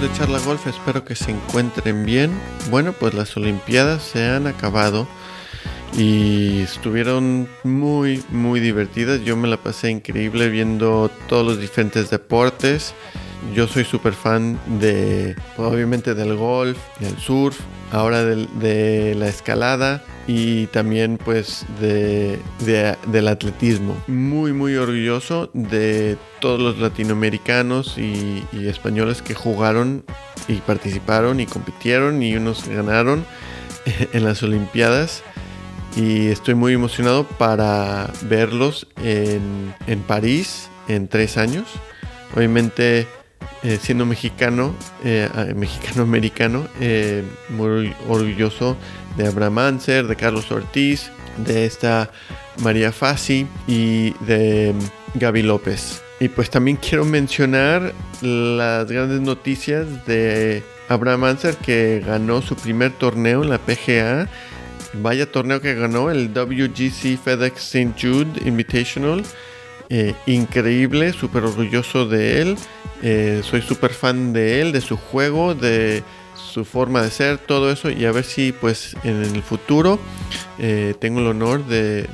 De Charla Golf, espero que se encuentren bien. Bueno, pues las Olimpiadas se han acabado y estuvieron muy, muy divertidas. Yo me la pasé increíble viendo todos los diferentes deportes. Yo soy súper fan de, obviamente, del golf, del surf, ahora de la escalada y también pues de, del atletismo. Muy muy orgulloso de todos los latinoamericanos y, españoles que jugaron y participaron y compitieron y unos ganaron en las Olimpiadas. Y estoy muy emocionado para verlos en, en París en tres años. Obviamente eh, siendo mexicano, eh, mexicano-americano, eh, muy orgulloso de Abraham Anser, de Carlos Ortiz, de esta María Fassi y de Gaby López. Y pues también quiero mencionar las grandes noticias de Abraham Anser que ganó su primer torneo en la PGA. Vaya torneo que ganó el WGC FedEx St. Jude Invitational. Eh, increíble, súper orgulloso de él. Eh, soy súper fan de él, de su juego, de su forma de ser, todo eso. Y a ver si pues en el futuro eh, tengo el honor de,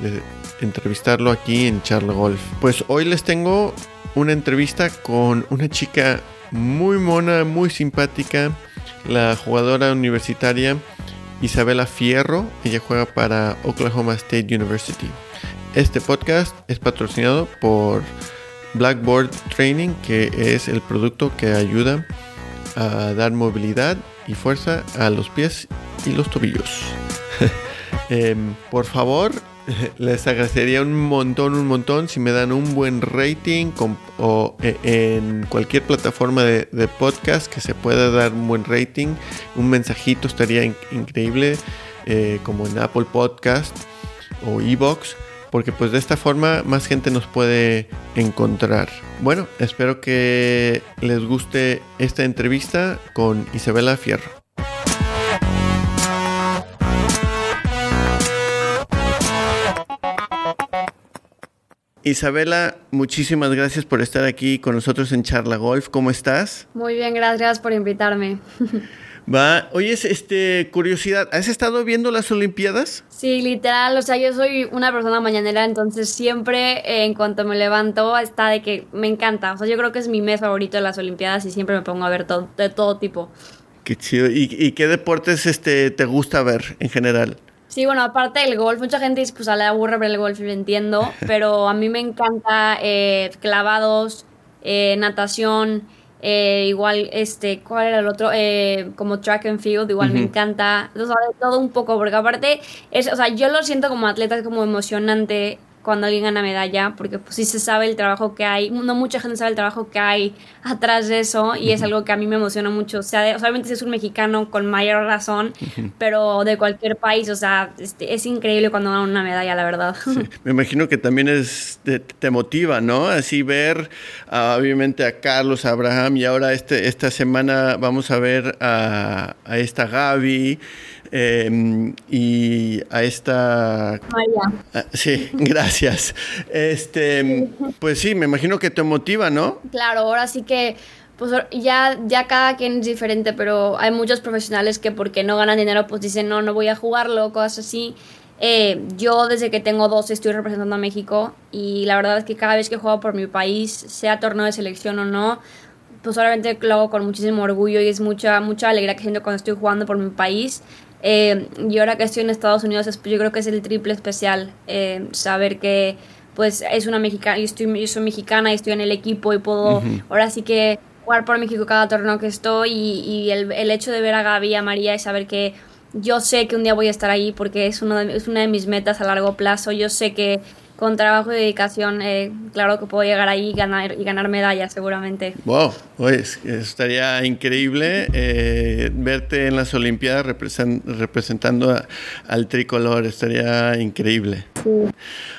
entrevistarlo aquí en Charla Golf. Pues hoy les tengo una entrevista con una chica muy mona, muy simpática, la jugadora universitaria Isabela Fierro. Ella juega para Oklahoma State University. Este podcast es patrocinado por Blackboard Training, que es el producto que ayuda a dar movilidad y fuerza a los pies y los tobillos. Em, por favor, les agradecería un montón, un montón si me dan un buen rating o e, en cualquier plataforma de, podcast que se pueda dar un buen rating. Un mensajito estaría increíble, eh, como en Apple Podcast o Evox porque pues de esta forma más gente nos puede encontrar. Bueno, espero que les guste esta entrevista con Isabela Fierro. Isabela, muchísimas gracias por estar aquí con nosotros en Charla Golf. ¿Cómo estás? Muy bien, gracias por invitarme. Va, oye, este, curiosidad, ¿has estado viendo las Olimpiadas? Sí, literal, o sea, yo soy una persona mañanera, entonces siempre eh, en cuanto me levanto está de que me encanta, o sea, yo creo que es mi mes favorito de las Olimpiadas y siempre me pongo a ver todo, de todo tipo. Qué chido, ¿y, qué deportes este, te gusta ver en general? Sí, bueno, aparte del golf, mucha gente dice, pues a le aburre ver el golf y lo entiendo, pero a mí me encanta eh, clavados, eh, natación, eh, igual, este, ¿cuál era el otro? Eh, como track and field, igual me encanta. O sea, de todo un poco, porque aparte, es, o sea, yo lo siento como atleta, es como emocionante cuando alguien gana medalla, porque pues sí se sabe el trabajo que hay, no mucha gente sabe el trabajo que hay atrás de eso y es algo que a mí me emociona mucho, o sea, obviamente si es un mexicano con mayor razón, pero de cualquier país, o sea, este, es increíble cuando dan una medalla, la verdad. Me imagino que también es, te, motiva, ¿no? Así ver, obviamente, a Carlos, a Abraham y ahora este, esta semana vamos a ver a, a esta Gaby. Em, y a esta... María. Ah, sí, gracias. Este, pues sí, me imagino que te motiva, ¿no? Claro, ahora sí que pues ya, ya cada quien es diferente, pero hay muchos profesionales que porque no ganan dinero, pues dicen, no, no voy a jugarlo, cosas así. Eh, yo desde que tengo dos estoy representando a México y la verdad es que cada vez que juego por mi país, sea torneo de selección o no, pues solamente lo hago con muchísimo orgullo y es mucha, mucha alegría que siento cuando estoy jugando por mi país. Eh, y ahora que estoy en Estados Unidos, yo creo que es el triple especial eh, saber que pues es una mexicana, yo, estoy, soy mexicana y estoy en el equipo y puedo ahora sí que jugar por México cada torneo que estoy y, el, el, hecho de ver a Gaby y a María y saber que yo sé que un día voy a estar ahí porque es, uno es una de mis metas a largo plazo, yo sé que con trabajo y dedicación, eh, claro que puedo llegar ahí y ganar, y ganar medallas seguramente. Wow, pues estaría increíble eh, verte en las Olimpiadas representando al tricolor, estaría increíble.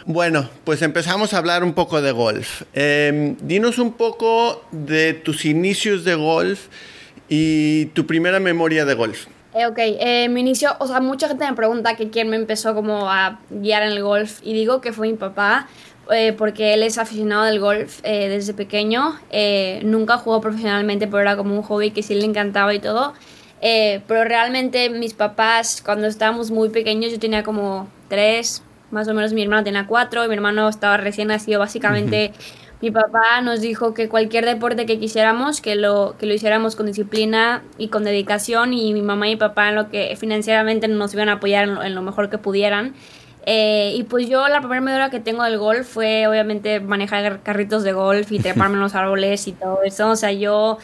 Bueno, pues empezamos a hablar un poco de golf. Em, dinos un poco de tus inicios de golf y tu primera memoria de golf. Eh, ok, eh, mi inicio, o sea, mucha gente me pregunta que quién me empezó como a guiar en el golf y digo que fue mi papá, eh, porque él es aficionado del golf eh, desde pequeño, eh, nunca jugó profesionalmente, pero era como un hobby que sí le encantaba y todo. pero realmente mis papás, cuando estábamos muy pequeños, yo tenía como tres, más o menos mi hermano tenía cuatro, y mi hermano estaba recién nacido, básicamente mi papá nos dijo que cualquier deporte que quisiéramos, que lo, que lo hiciéramos con disciplina y con dedicación, y mi mamá y mi papá en lo que financieramente nos iban a apoyar en lo, mejor que pudieran. Eh, y pues yo la primera medida que tengo del golf fue obviamente manejar carritos de golf y treparme en los árboles y todo eso. O sea, yo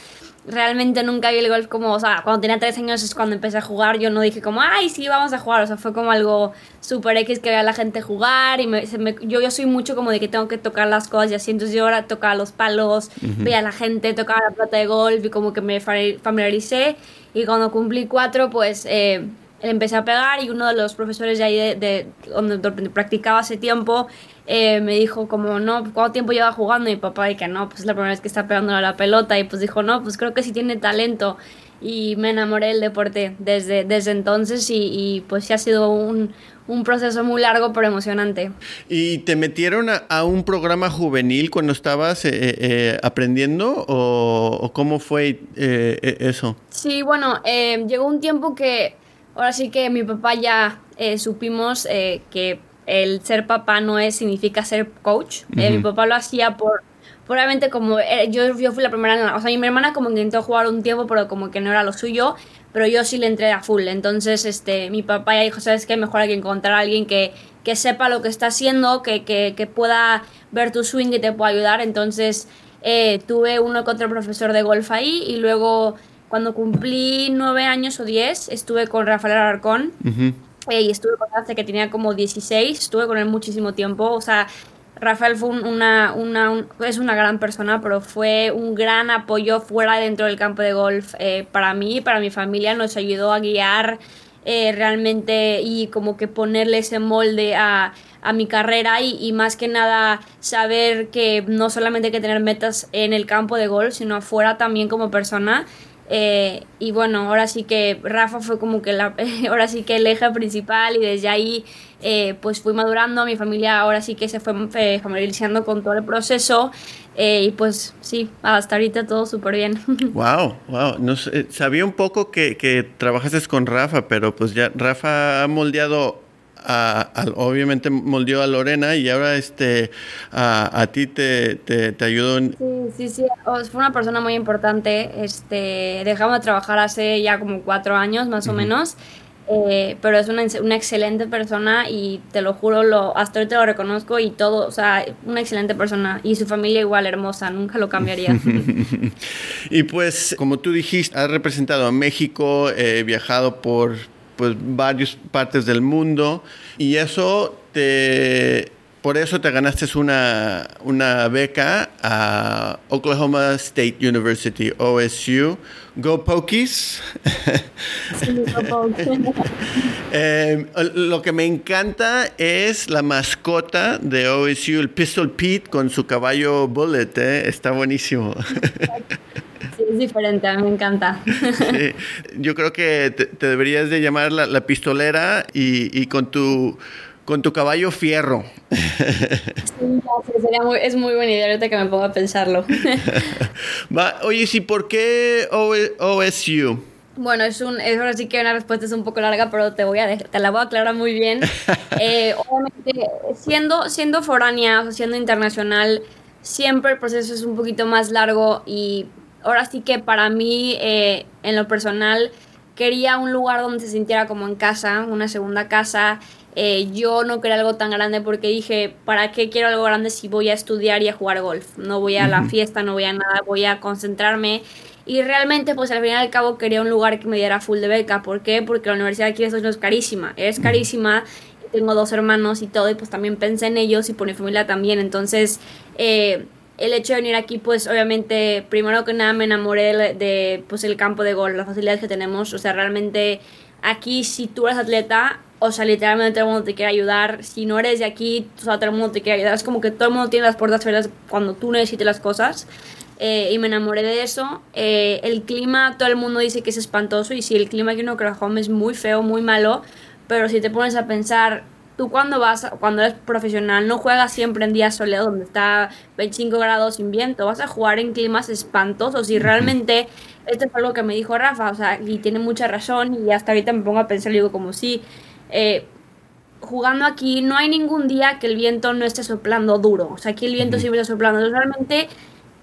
realmente nunca vi el golf como, o sea, cuando tenía tres años es cuando empecé a jugar, yo no dije como, ay, sí, vamos a jugar, o sea, fue como algo súper X que veía a la gente jugar y me, yo, yo soy mucho como de que tengo que tocar las cosas y así, entonces yo ahora tocaba los palos, veía a la gente, tocaba la plata de golf y como que me familiaricé y cuando cumplí cuatro, pues... Eh, empecé a pegar y uno de los profesores de ahí de, donde, practicaba hace tiempo eh, me dijo como, no, ¿cuánto tiempo lleva jugando? Y mi papá, y que no, pues es la primera vez que está pegando a la pelota. Y pues dijo, no, pues creo que sí tiene talento. Y me enamoré del deporte desde, desde entonces y, y pues sí ha sido un, un, proceso muy largo pero emocionante. ¿Y te metieron a, un programa juvenil cuando estabas eh, eh, aprendiendo o, cómo fue e, eso? Sí, bueno, llegó un tiempo que ahora sí que mi papá ya supimos que el ser papá no es significa ser coach. Eh, mi papá lo hacía por, probablemente como eh, yo, yo fui la primera, o sea, mi hermana como intentó jugar un tiempo, pero como que no era lo suyo, pero yo sí le entré a full. Entonces, este, mi papá ya dijo, ¿sabes qué? Mejor hay que encontrar a alguien que, que sepa lo que está haciendo, que, que, que pueda ver tu swing y te pueda ayudar. Entonces, eh, tuve uno con otro profesor de golf ahí y luego cuando cumplí nueve años o diez estuve con Rafael Alarcón y estuve con él hasta que tenía como 16, estuve con él muchísimo tiempo, o sea, Rafael fue una, una es una gran persona, pero fue un gran apoyo fuera dentro del campo de golf eh, para mí y para mi familia, nos ayudó a guiar eh, realmente y como que ponerle ese molde a, a mi carrera y, y, más que nada saber que no solamente hay que tener metas en el campo de golf, sino afuera también como persona eh, y bueno, ahora sí que Rafa fue como que la, ahora sí que el eje principal y desde ahí eh, pues fui madurando, mi familia ahora sí que se fue eh, familiarizando con todo el proceso y pues sí, hasta ahorita todo súper bien. Wow, wow, no sabía un poco que, que trabajaste con Rafa, pero pues ya Rafa ha moldeado a, obviamente moldeó a Lorena y ahora este a, ti te, te, ayudó. Sí, sí, sí, fue una persona muy importante. Este, dejamos de trabajar hace ya como cuatro años más o menos. Eh, pero es una, una, excelente persona y te lo juro, lo, hasta ahorita lo reconozco y todo, o sea, una excelente persona y su familia igual hermosa, nunca lo cambiaría. y pues, como tú dijiste, has representado a México, eh, viajado por pues varias partes del mundo y eso te por eso te ganaste una, una beca a Oklahoma State University, OSU. Go Pokies. eh, lo que me encanta es la mascota de OSU, el Pistol Pete con su caballo Bullet. ¿eh? Está buenísimo. Es diferente, a mí me encanta. yo creo que te, deberías de llamar la, pistolera y, con tu con tu caballo fierro. Sí, sería muy, es muy buena idea ahorita que me pongo a pensarlo. oye, sí, ¿por qué OSU? Bueno, es un, es ahora sí que una respuesta es un poco larga, pero te voy a te la voy a aclarar muy bien. Eh, obviamente, siendo, siendo foránea, o siendo internacional, siempre el proceso es un poquito más largo y ahora sí que para mí, eh, en lo personal, quería un lugar donde se sintiera como en casa, una segunda casa. Eh, yo no quería algo tan grande porque dije, ¿para qué quiero algo grande si voy a estudiar y a jugar golf? No voy a la fiesta, no voy a nada, voy a concentrarme. Y realmente, pues al final y al cabo quería un lugar que me diera full de beca. ¿Por qué? Porque la universidad aquí es, es carísima. Es carísima. Tengo dos hermanos y todo, y pues también pensé en ellos y por mi familia también. Entonces, eh, el hecho de venir aquí, pues obviamente, primero que nada me enamoré de, pues, el campo de gol, las facilidades que tenemos. O sea, realmente aquí si tú eres atleta, o sea, literalmente todo el mundo te quiere ayudar. Si no eres de aquí, o sea, todo el mundo te quiere ayudar. Es como que todo el mundo tiene las puertas abiertas cuando tú necesites las cosas. eh, y me enamoré de eso. Eh, el clima, todo el mundo dice que es espantoso y sí, el clima aquí en Oklahoma es muy feo, muy malo, pero si te pones a pensar, tú cuando vas, cuando eres profesional, no juegas siempre en días soleados donde está 25 grados sin viento, vas a jugar en climas espantosos y realmente esto es algo que me dijo Rafa, o sea, y tiene mucha razón y hasta ahorita me pongo a pensar y digo como sí, eh, jugando aquí no hay ningún día que el viento no esté soplando duro, o sea, aquí el viento siempre está soplando, realmente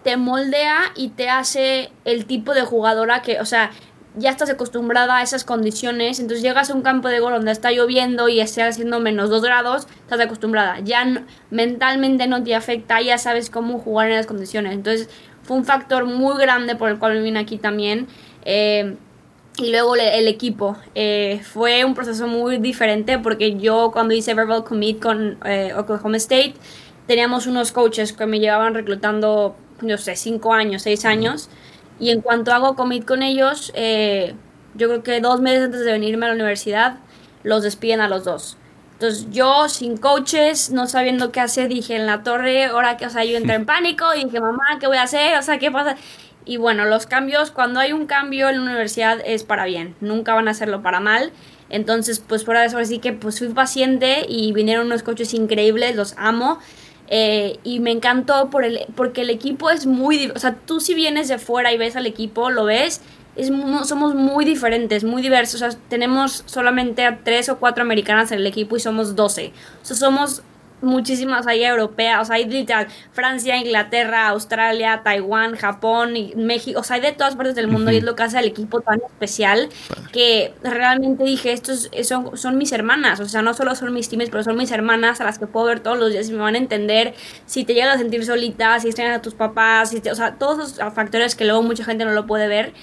te moldea y te hace el tipo de jugadora que, o sea, ya estás acostumbrada a esas condiciones, entonces llegas a un campo de gol donde está lloviendo y está haciendo menos 2 grados, estás acostumbrada, ya mentalmente no te afecta, ya sabes cómo jugar en las condiciones, entonces fue un factor muy grande por el cual vine aquí también. Eh, y luego el equipo. Eh, fue un proceso muy diferente porque yo cuando hice Verbal Commit con eh, Oklahoma State, teníamos unos coaches que me llevaban reclutando no sé, cinco años, seis años. Y en cuanto hago commit con ellos, eh, yo creo que dos meses antes de venirme a la universidad, los despiden a los dos. Entonces yo, sin coaches, no sabiendo qué hacer, dije en la torre, ahora que, o sea, yo entré en pánico y dije, mamá, ¿qué voy a hacer? O sea, ¿qué pasa? Y bueno, los cambios, cuando hay un cambio en la universidad es para bien, nunca van a hacerlo para mal. Entonces, pues por eso sí que pues fui paciente y vinieron unos coaches increíbles, los amo. Eh, y me encantó por el, porque el equipo es muy... O sea, tú si vienes de fuera y ves al equipo, lo ves, es, somos muy diferentes, muy diversos. O sea, tenemos solamente a tres o cuatro americanas en el equipo y somos 12. O sea, somos muchísimas hay europeas, hay literal Francia, Inglaterra, Australia, Taiwán, Japón y México, o sea, hay de todas partes del mundo y es lo que hace al equipo tan especial que realmente dije, estos son, son mis hermanas, o sea, no solo son mis teams, pero son mis hermanas a las que puedo ver todos los días y me van a entender si te llegas a sentir solita, si extrañas a tus papás, si o sea, todos esos factores que luego mucha gente no lo puede ver.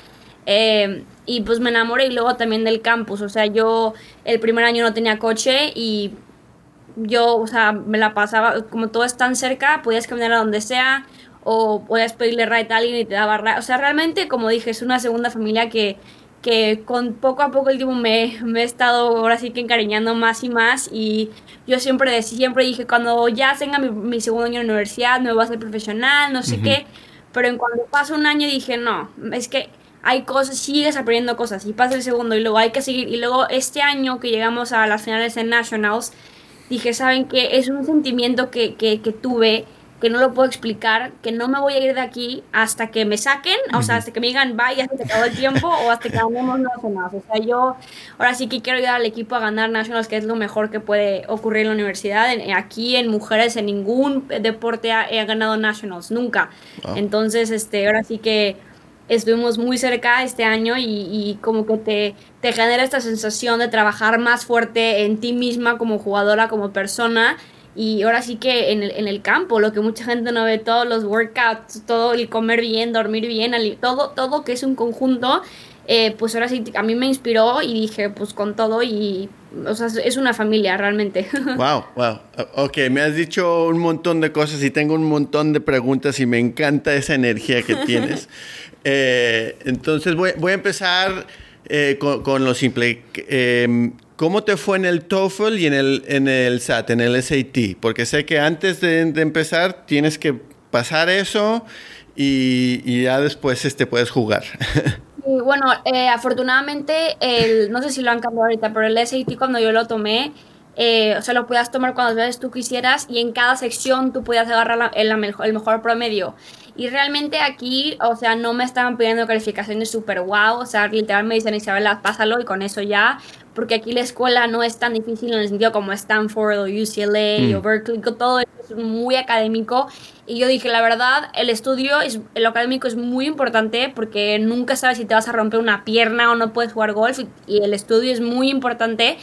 Eh, y pues me enamoré y luego también del campus, o sea, yo el primer año no tenía coche y yo, o sea, me la pasaba, como todo es tan cerca, podías caminar a donde sea o podías pedirle ride a alguien y te daba ride. O sea, realmente, como dije, es una segunda familia que, que con poco a poco el tiempo me, me, he estado ahora sí que encariñando más y más y yo siempre siempre dije, cuando ya tenga mi, segundo año de universidad me voy a hacer profesional, no sé qué, pero en cuando pasa un año dije, no, es que hay cosas, sigues aprendiendo cosas y pasa el segundo y luego hay que seguir y luego este año que llegamos a las finales en Nationals, dije, ¿saben qué? Es un sentimiento que, que, que tuve que no lo puedo explicar, que no me voy a ir de aquí hasta que me saquen, o sea, hasta que me digan, vaya, se te acabó el tiempo, o hasta que ganemos Nationals. O sea, yo ahora sí que quiero ayudar al equipo a ganar Nationals, que es lo mejor que puede ocurrir en la universidad. aquí en mujeres, en ningún deporte he ganado Nationals, nunca. Entonces, este, ahora sí que estuvimos muy cerca este año y, como que te, te, genera esta sensación de trabajar más fuerte en ti misma como jugadora, como persona. Y ahora sí que en el, en el campo, lo que mucha gente no ve, todos los workouts, todo el comer bien, dormir bien, todo, todo que es un conjunto, eh, pues ahora sí a mí me inspiró y dije, pues con todo y, o sea, es una familia realmente. Wow, wow. Ok, me has dicho un montón de cosas y tengo un montón de preguntas y me encanta esa energía que tienes. Eh, entonces voy, a empezar eh, con, lo simple. Em, ¿Cómo te fue en el TOEFL y en el, SAT, en el SAT? Porque sé que antes de, empezar tienes que pasar eso y, ya después este, puedes jugar. bueno, eh, afortunadamente, el, no sé si lo han cambiado ahorita, pero el SAT cuando yo lo tomé, o sea, lo podías tomar cuando veces tú quisieras y en cada sección tú podías agarrar el, el mejor promedio. Y realmente aquí, o sea, no me estaban pidiendo calificaciones súper guau, o sea, literal me dicen, Isabela, pásalo y con eso ya, porque aquí la escuela no es tan difícil en el sentido como Stanford o UCLA mm. o Berkeley, todo es muy académico. Y yo dije, la verdad, el estudio, es, lo académico es muy importante porque nunca sabes si te vas a romper una pierna o no puedes jugar golf y el estudio es muy importante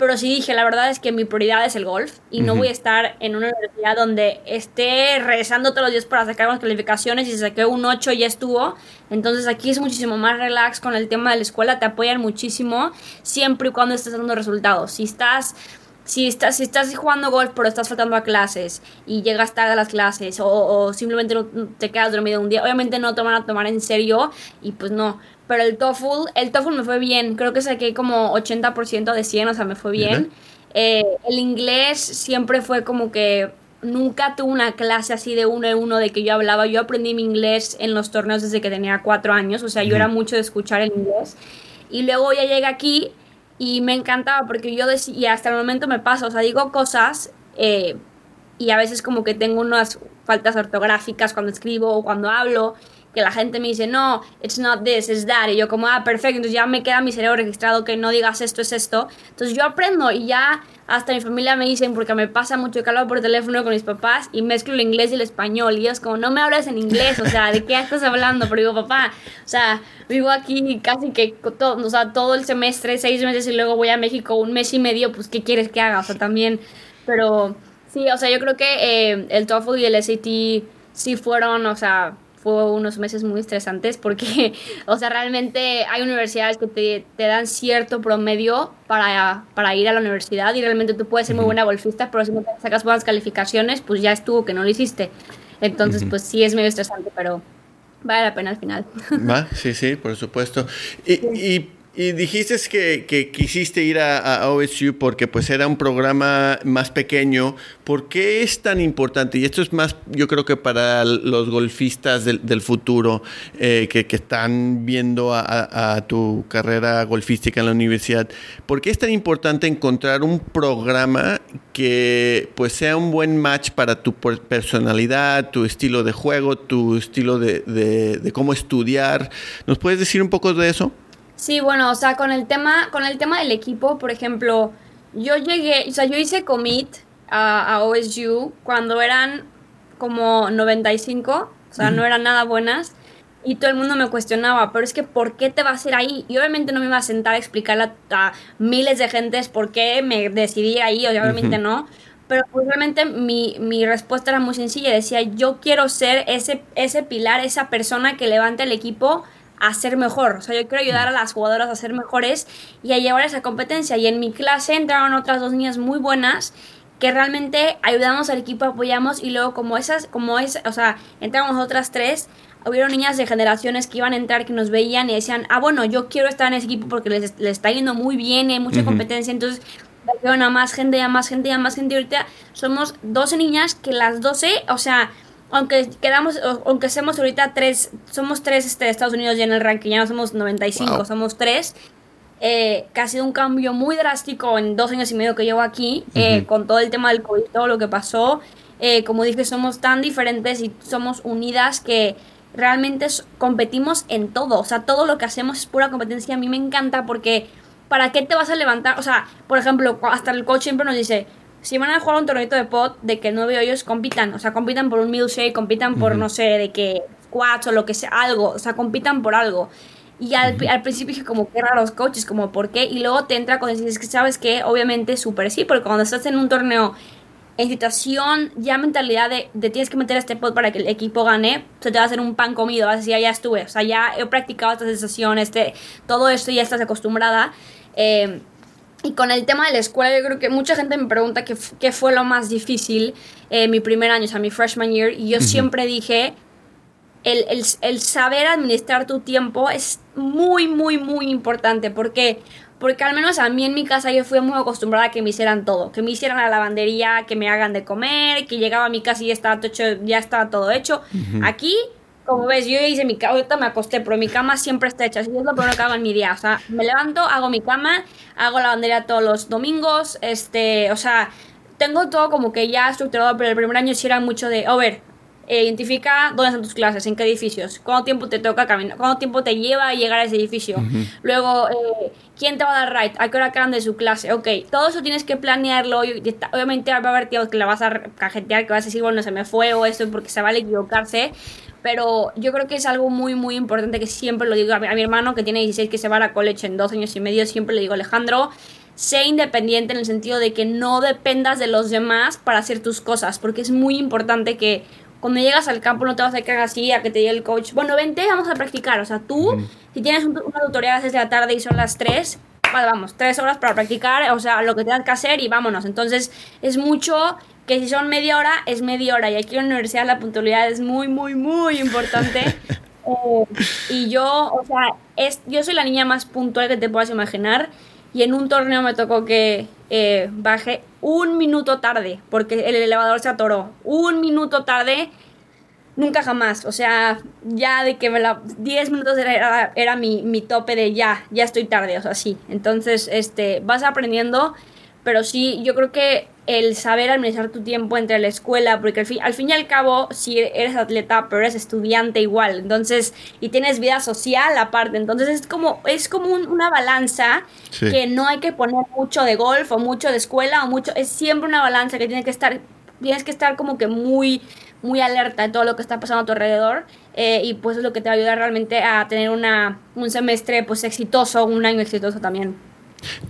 pero sí dije, la verdad es que mi prioridad es el golf y no voy a estar en una universidad donde esté regresando todos los días para sacar unas calificaciones y si saqué un 8 ya estuvo. Entonces aquí es muchísimo más relax con el tema de la escuela, te apoyan muchísimo siempre y cuando estés dando resultados. Si estás si estás, si estás jugando golf pero estás faltando a clases y llegas tarde a las clases o, o simplemente no te quedas dormido un día, obviamente no te van a tomar en serio y pues no pero el TOEFL, el TOEFL me fue bien, creo que saqué como 80% de 100, o sea, me fue bien. Eh, el inglés siempre fue como que nunca tuve una clase así de uno en uno de que yo hablaba. Yo aprendí mi inglés en los torneos desde que tenía cuatro años, o sea, yo era mucho de escuchar el inglés. Y luego ya llegué aquí y me encantaba porque yo decía, y hasta el momento me pasa, o sea, digo cosas eh, y a veces como que tengo unas faltas ortográficas cuando escribo o cuando hablo que la gente me dice, no, it's not this, it's that. Y yo como, ah, perfecto, entonces ya me queda mi cerebro registrado que no digas esto, es esto. Entonces yo aprendo y ya hasta mi familia me dicen, porque me pasa mucho que hablo por teléfono con mis papás y mezclo el inglés y el español. Y ellos como, no me hables en inglés, o sea, ¿de qué estás hablando? Pero digo, papá, o sea, vivo aquí casi que todo, o sea, todo el semestre, seis meses y luego voy a México un mes y medio, pues, ¿qué quieres que haga? O sea, también, pero sí, o sea, yo creo que eh, el TOEFL y el SAT sí fueron, o sea, fue unos meses muy estresantes porque, o sea, realmente hay universidades que te, te dan cierto promedio para, para, ir a la universidad y realmente tú puedes ser muy buena golfista, pero si no te sacas buenas calificaciones, pues ya estuvo que no lo hiciste. Entonces, pues sí es medio estresante, pero vale la pena al final. Va, sí, sí, por supuesto. Y, y y dijiste que, que, quisiste ir a, OSU porque pues era un programa más pequeño. ¿Por qué es tan importante? Y esto es más, yo creo que para los golfistas del, del futuro eh, que, que, están viendo a, a, tu carrera golfística en la universidad. ¿Por qué es tan importante encontrar un programa que pues sea un buen match para tu personalidad, tu estilo de juego, tu estilo de, de cómo estudiar? ¿Nos puedes decir un poco de eso? Sí, bueno, o sea, con el tema, con el tema del equipo, por ejemplo, yo llegué, o sea, yo hice commit a, a OSU cuando eran como 95, o sea, no eran nada buenas. Y todo el mundo me cuestionaba, pero es que ¿por qué te vas a ir ahí? Y obviamente no me iba a sentar a explicarle a, miles de gentes por qué me decidí ahí, obviamente no. Pero pues, realmente mi, mi respuesta era muy sencilla. Decía, yo quiero ser ese, ese pilar, esa persona que levante el equipo a ser mejor. O sea, yo quiero ayudar a las jugadoras a ser mejores y a llevar esa competencia. Y en mi clase entraron otras dos niñas muy buenas que realmente ayudamos al equipo, apoyamos y luego como esas, como es, o sea, entramos otras tres, hubieron niñas de generaciones que iban a entrar, que nos veían y decían, ah, bueno, yo quiero estar en ese equipo porque les, está yendo muy bien, hay mucha competencia, entonces a más gente, a más gente, a más gente. Y ahorita somos 12 niñas que las 12, o sea, aunque quedamos, aunque seamos ahorita tres, somos tres este, de Estados Unidos ya en el ranking, ya no somos 95, somos tres. Eh, que ha sido un cambio muy drástico en dos años y medio que llevo aquí, eh, con todo el tema del COVID, todo lo que pasó. Eh, como dije, somos tan diferentes y somos unidas que realmente competimos en todo. O sea, todo lo que hacemos es pura competencia. A mí me encanta porque ¿para qué te vas a levantar? O sea, por ejemplo, hasta el coach siempre nos dice, si van a jugar un torneo de pot, de que nueve hoyos compitan, o sea, compitan por un milkshake, compitan por, no sé, de que squats o lo que sea, algo, o sea, compitan por algo. Y al, al principio dije como, qué los coaches, como, ¿por qué? Y luego te entra cuando dices que, ¿sabes que Obviamente súper sí, porque cuando estás en un torneo en situación, ya mentalidad de, de, tienes que meter este pot para que el equipo gane, se te va a hacer un pan comido, vas a decir, ya, ya estuve, o sea, ya he practicado esta sensación, este, todo esto ya estás acostumbrada. Eh, y con el tema de la escuela, yo creo que mucha gente me pregunta qué, qué fue lo más difícil eh, mi primer año, o sea, mi freshman year. Y yo siempre dije, el, el, el, saber administrar tu tiempo es muy, muy, muy importante. ¿Por qué? Porque al menos a mí en mi casa yo fui muy acostumbrada a que me hicieran todo. Que me hicieran la lavandería, que me hagan de comer, que llegaba a mi casa y ya estaba, hecho, ya estaba todo hecho. Aquí como ves, yo hice mi cama, ahorita me acosté, pero mi cama siempre está hecha. Así es lo primero que hago en mi día. O sea, me levanto, hago mi cama, hago la lavandería todos los domingos. Este, o sea, tengo todo como que ya estructurado, pero el primer año sí era mucho de, a ver, eh, identifica dónde están tus clases, en qué edificios, cuánto tiempo te toca caminar, cuánto tiempo te lleva a llegar a ese edificio. Luego, eh, quién te va a dar right, a qué hora acaban de su clase. Ok, todo eso tienes que planearlo. Obviamente va a haber tiempos que la vas a cajetear, que vas a decir, bueno, se me fue o esto, porque se vale equivocarse pero yo creo que es algo muy, muy importante que siempre lo digo a mi, hermano que tiene 16 que se va a la college en dos años y medio, siempre le digo, Alejandro, sé independiente en el sentido de que no dependas de los demás para hacer tus cosas, porque es muy importante que cuando llegas al campo no te vas a quedar así a que te diga el coach, bueno, vente, vamos a practicar, o sea, tú, si tienes una tutorial desde la tarde y son las 3, vamos, 3 horas para practicar, o sea, lo que tengas que hacer y vámonos, entonces es mucho que si son media hora, es media hora. Y aquí en la universidad la puntualidad es muy, muy, muy importante. Eh, y yo, o sea, es, yo soy la niña más puntual que te puedas imaginar. Y en un torneo me tocó que eh, bajé un minuto tarde porque el elevador se atoró. Un minuto tarde, nunca jamás. O sea, ya de que me la, 10 minutos era, era, mi, mi, tope de ya, ya estoy tarde, o sea, sí. Entonces, este, vas aprendiendo, pero sí, yo creo que el saber administrar tu tiempo entre la escuela, porque al fin, al fin y al cabo, si eres atleta, pero eres estudiante igual, entonces, y tienes vida social aparte, entonces es como, es como una balanza que no hay que poner mucho de golf o mucho de escuela o mucho, es siempre una balanza que tiene que estar, tienes que estar como que muy, muy alerta de todo lo que está pasando a tu alrededor eh, y pues es lo que te va a ayudar realmente a tener una, un semestre pues exitoso, un año exitoso también.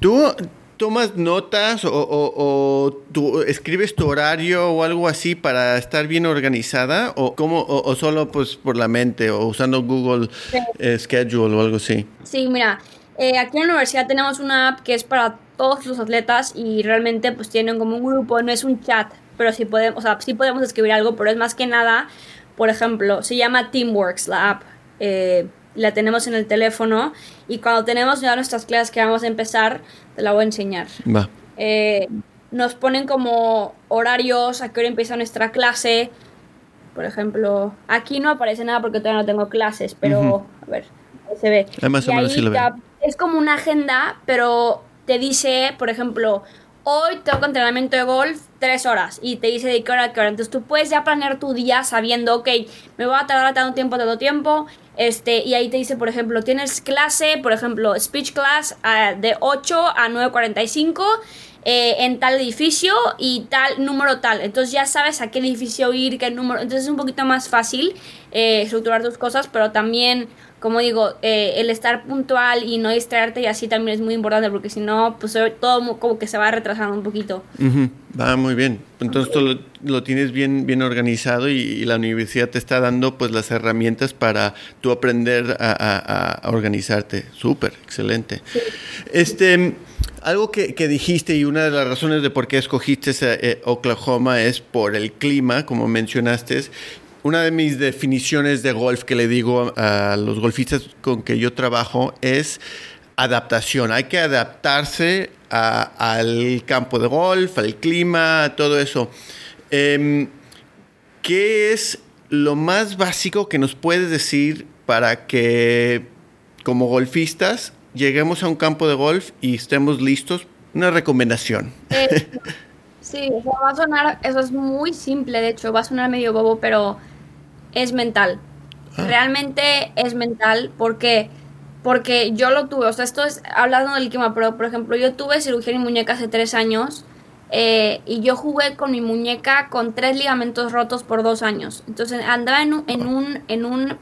Tú tomas notas o, tú escribes tu horario o algo así para estar bien organizada o cómo o, solo pues por la mente o usando Google eh, Schedule o algo así? Sí, mira, eh, aquí en la universidad tenemos una app que es para todos los atletas y realmente pues tienen como un grupo, no es un chat, pero sí podemos, o sea, sí podemos escribir algo, pero es más que nada, por ejemplo, se llama Teamworks la app. Eh, la tenemos en el teléfono y cuando tenemos ya nuestras clases que vamos a empezar, te la voy a enseñar. Va. Eh, nos ponen como horarios, a qué hora empieza nuestra clase. Por ejemplo, aquí no aparece nada porque todavía no tengo clases, pero a ver, ahí se ve. Es como una agenda, pero te dice, por ejemplo, hoy tengo entrenamiento de golf tres horas y te dice de qué hora a qué hora. Entonces tú puedes ya planear tu día sabiendo, ok, me voy a tardar tanto tiempo, tanto tiempo. Este, y ahí te dice, por ejemplo, tienes clase, por ejemplo, speech class uh, de 8 a 9.45 eh, en tal edificio y tal número tal. Entonces ya sabes a qué edificio ir, qué número. Entonces es un poquito más fácil eh, estructurar tus cosas, pero también como digo, eh, el estar puntual y no distraerte y así también es muy importante porque si no, pues todo como que se va retrasando un poquito. Va muy bien. Entonces tú lo, tienes bien, bien organizado y, la universidad te está dando pues las herramientas para tú aprender a, organizarte. Súper, excelente. Este, algo que, dijiste y una de las razones de por qué escogiste eh, Oklahoma es por el clima, como mencionaste, una de mis definiciones de golf que le digo a los golfistas con que yo trabajo es adaptación. Hay que adaptarse al campo de golf, al clima, todo eso. Em, ¿Qué es lo más básico que nos puedes decir para que como golfistas lleguemos a un campo de golf y estemos listos? Una recomendación. Eh, sí, va a sonar, eso es muy simple, de hecho, va a sonar medio bobo, pero es mental. Ah. Realmente es mental porque porque yo lo tuve, o sea, esto es hablando del clima, pero por ejemplo, yo tuve cirugía en mi muñeca hace tres años eh, y yo jugué con mi muñeca con tres ligamentos rotos por dos años. Entonces andaba en un, en un, en un,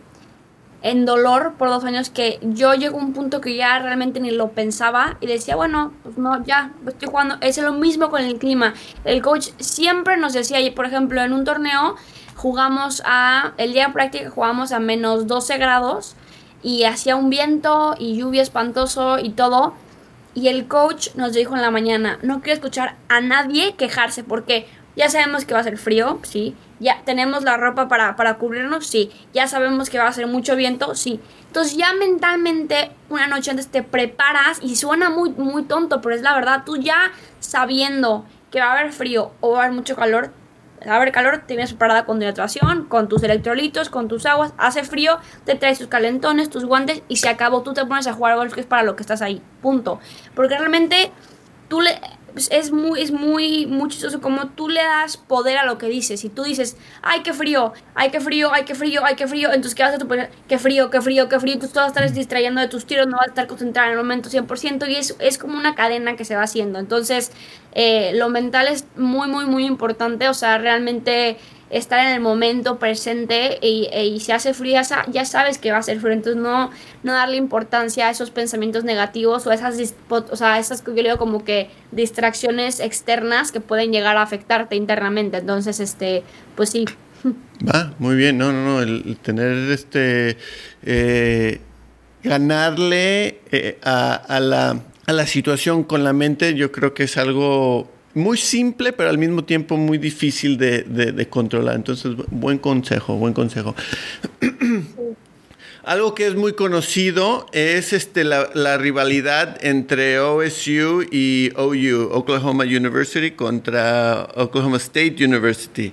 en dolor por dos años que yo llegó a un punto que ya realmente ni lo pensaba y decía, bueno, pues no, ya, estoy jugando. Es lo mismo con el clima. El coach siempre nos decía, por ejemplo, en un torneo, jugamos a, el día de práctica jugamos a menos 12 grados y hacía un viento y lluvia espantoso y todo. Y el coach nos dijo en la mañana, no quiero escuchar a nadie quejarse porque ya sabemos que va a ser frío, sí. Ya tenemos la ropa para, para cubrirnos, sí. Ya sabemos que va a ser mucho viento, sí. Entonces ya mentalmente una noche antes te preparas y suena muy, muy tonto, pero es la verdad, tú ya sabiendo que va a haber frío o va a haber mucho calor, a haber calor, te vienes preparada con hidratación, con tus electrolitos, con tus aguas. Hace frío, te traes tus calentones, tus guantes y se acabó. Tú te pones a jugar golf, que es para lo que estás ahí. Punto. Porque realmente tú le, es muy, es muy, muy chistoso como tú le das poder a lo que dices. Y tú dices, ay, qué frío, ay, qué frío, ay, qué frío, ay, qué frío. Entonces, ¿qué vas a tu Qué frío, qué frío, qué frío. Entonces, tú vas a estar distrayendo de tus tiros, no vas a estar concentrado en el momento 100%. Y es, es como una cadena que se va haciendo. Entonces, eh, lo mental es muy, muy, muy importante. O sea, realmente estar en el momento presente y, y, si hace frío ya, sabes que va a ser frío, entonces no, no darle importancia a esos pensamientos negativos o a esas, o sea, esas que yo digo como que distracciones externas que pueden llegar a afectarte internamente, entonces este, pues sí. Va, muy bien, no, no, no, el, tener este, eh, ganarle eh, a, a, la, a la situación con la mente, yo creo que es algo muy simple, pero al mismo tiempo muy difícil de, controlar. Entonces, buen consejo, buen consejo. algo que es muy conocido es este, la, rivalidad entre OSU y OU, Oklahoma University contra Oklahoma State University.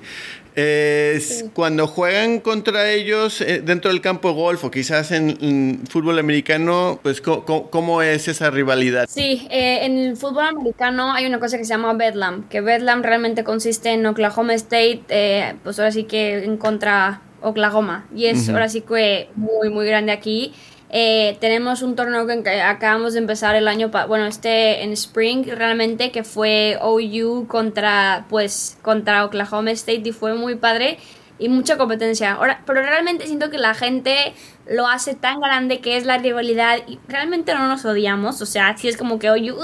Cuando juegan contra ellos eh, dentro del campo de golf o quizás en, fútbol americano, pues ¿cómo, es esa rivalidad? Sí, eh, en el fútbol americano hay una cosa que se llama Bedlam, que Bedlam realmente consiste en Oklahoma State, eh, pues ahora sí que en contra Oklahoma. Y es ahora sí que muy, muy grande aquí. Eh, tenemos un torneo que acabamos de empezar el año, bueno, este en Spring realmente, que fue OU contra, pues, contra Oklahoma State y fue muy padre y mucha competencia. Ahora, pero realmente siento que la gente lo hace tan grande que es la rivalidad y realmente no nos odiamos, o sea, si es como que OU,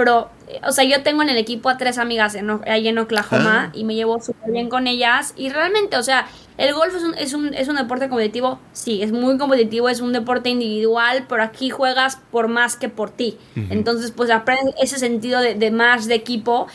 pero, eh, o sea, yo tengo en el equipo a tres amigas en, ahí en Oklahoma ah. y me llevo súper bien con ellas. Y realmente, o sea, el golf es un, es, un, es un deporte competitivo, sí, es muy competitivo, es un deporte individual, pero aquí juegas por más que por ti. Entonces, pues aprendes ese sentido de, de, más de equipo.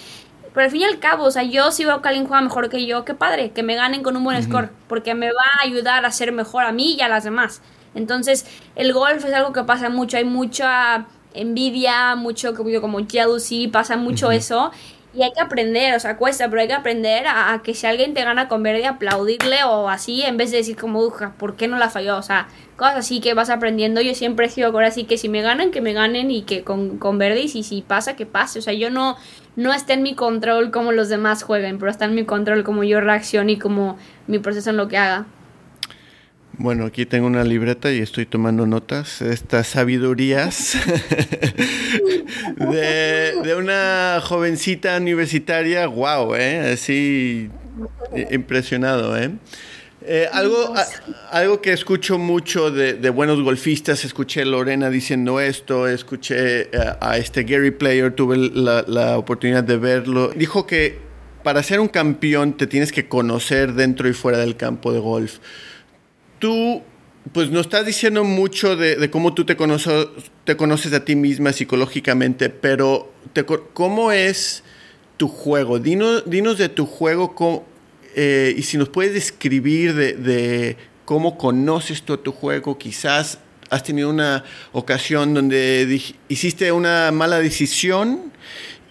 Pero al fin y al cabo, o sea, yo si veo que alguien juega mejor que yo, qué padre, que me ganen con un buen score, porque me va a ayudar a ser mejor a mí y a las demás. Entonces, el golf es algo que pasa mucho, hay mucha envidia, mucho como, jealousy, pasa mucho eso. Y hay que aprender, o sea, cuesta, pero hay que aprender a, que si alguien te gana con verde, aplaudirle o así, en vez de decir como, ¿por qué no la falló? O sea, cosas así que vas aprendiendo. Yo siempre he sido ahora así que si me ganan, que me ganen y que con, con verde y si, si pasa, que pase. O sea, yo no, no está en mi control como los demás jueguen, pero está en mi control como yo reacciono y como mi proceso en lo que haga. Bueno, aquí tengo una libreta y estoy tomando notas. Estas sabidurías de, una jovencita universitaria, wow, ¿eh? Así impresionado, ¿eh? eh algo, algo que escucho mucho de, buenos golfistas, escuché Lorena diciendo esto, escuché eh, a, este Gary Player, tuve la, la oportunidad de verlo. Dijo que para ser un campeón te tienes que conocer dentro y fuera del campo de golf tú pues nos estás diciendo mucho de, cómo tú te, te conoces a ti misma psicológicamente, pero ¿cómo es tu juego? Dinos, dinos de tu juego eh, y si nos puedes describir de, cómo conoces tú tu juego, quizás has tenido una ocasión donde hiciste una mala decisión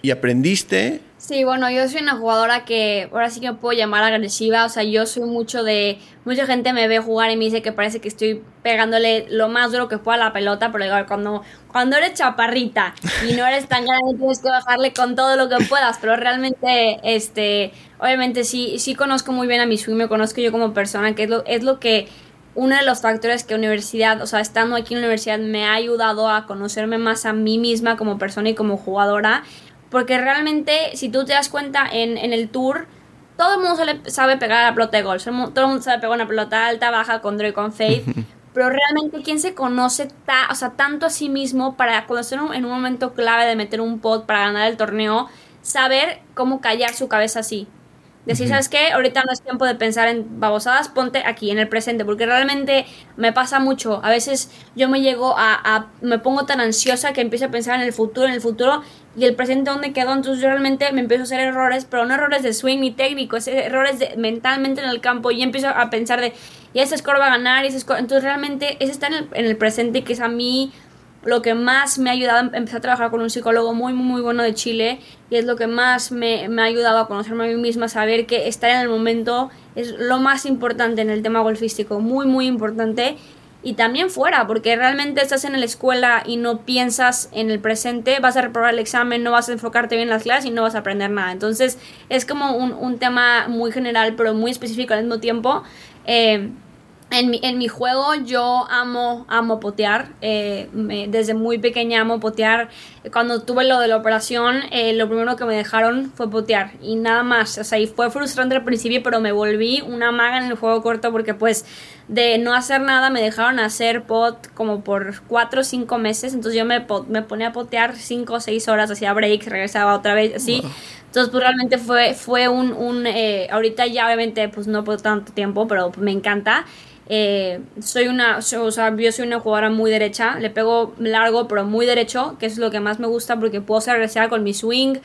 y aprendiste Sí, bueno, yo soy una jugadora que ahora sí que me puedo llamar agresiva, o sea, yo soy mucho de, mucha gente me ve jugar y me dice que parece que estoy pegándole lo más duro que pueda a la pelota, pero igual cuando, cuando eres chaparrita y no eres tan grande tienes que bajarle con todo lo que puedas, pero realmente, este, obviamente sí, sí conozco muy bien a mi swing, me conozco yo como persona, que es lo, es lo que uno de los factores que universidad, o sea, estando aquí en la universidad me ha ayudado a conocerme más a mí misma como persona y como jugadora porque realmente, si tú te das cuenta en, el tour, todo el mundo sabe pegar a la pelota de golf. Todo el mundo sabe pegar una pelota alta, baja, con Dre, con Faith. pero realmente, ¿quién se conoce ta, o sea, tanto a sí mismo para cuando esté en un momento clave de meter un pot para ganar el torneo, saber cómo callar su cabeza así? Decir, ¿sabes qué? Ahorita no es tiempo de pensar en babosadas, ponte aquí, en el presente, porque realmente me pasa mucho. A veces yo me llego a, me pongo tan ansiosa que empiezo a pensar en el futuro, en el futuro, y el presente dónde quedó. Entonces yo realmente me empiezo a hacer errores, pero no errores de swing ni técnico, es errores de, mentalmente en el campo, y empiezo a pensar de, y ese score va a ganar, y ese score. Entonces realmente ese está en el, en el presente, que es a mí lo que más me ha ayudado, em, empecé a trabajar con un psicólogo muy, muy, bueno de Chile y es lo que más me, me, ha ayudado a conocerme a mí misma, saber que estar en el momento es lo más importante en el tema golfístico, muy, muy importante. Y también fuera, porque realmente estás en la escuela y no piensas en el presente, vas a reprobar el examen, no vas a enfocarte bien en las clases y no vas a aprender nada. Entonces es como un, un tema muy general, pero muy específico al mismo tiempo. Eh, en mi, en mi juego yo amo, amo potear. Eh, desde muy pequeña amo potear. Cuando tuve lo de la operación, eh, lo primero que me dejaron fue potear. Y nada más. O sea, y fue frustrante al principio, pero me volví una maga en el juego corto porque pues de no hacer nada me dejaron hacer pot como por 4 o 5 meses. Entonces yo me, me ponía a potear 5 o 6 horas, hacía breaks, regresaba otra vez, así. Entonces, pues realmente fue, fue un... un eh, ahorita ya obviamente pues no por tanto tiempo, pero me encanta. Eh, soy una, o sea, yo soy una jugadora muy derecha, le pego largo pero muy derecho, que es lo que más me gusta porque puedo ser agresiva con mi swing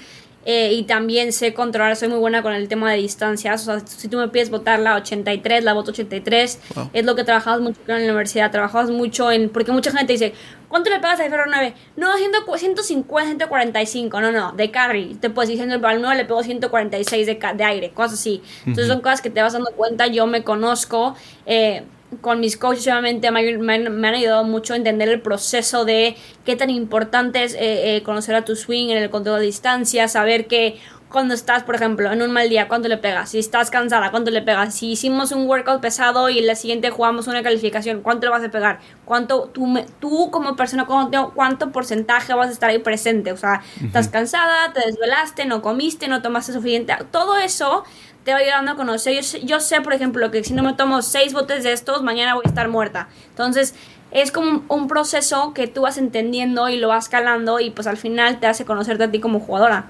eh, y también sé controlar, soy muy buena con el tema de distancias. O sea, si tú me pides votar la 83, la voto 83, es lo que trabajabas mucho en la universidad. Trabajabas mucho en. Porque mucha gente dice, ¿cuánto le pegas a Ferro 9? No, 150, 145. No, no, de carry. Te puedes decir, al 9 le pego 146 de, de aire, cosas así. Entonces son cosas que te vas dando cuenta. Yo me conozco. Eh, con mis coaches obviamente me, han ayudado mucho a entender el proceso de qué tan importante es eh, eh, conocer a tu swing en el control de distancia, saber que cuando estás, por ejemplo, en un mal día, ¿cuánto le pegas? Si estás cansada, ¿cuánto le pegas? Si hicimos un workout pesado y el siguiente jugamos una calificación, ¿cuánto le vas a pegar? ¿Cuánto tú, tú como persona, cuánto, cuánto porcentaje vas a estar ahí presente? O sea, estás cansada, te desvelaste, no comiste, no tomaste suficiente. Todo eso te va ayudando a conocer. Yo, yo sé, por ejemplo, que si no me tomo seis botes de estos, mañana voy a estar muerta. Entonces, es como un proceso que tú vas entendiendo y lo vas calando y pues al final te hace conocerte a ti como jugadora.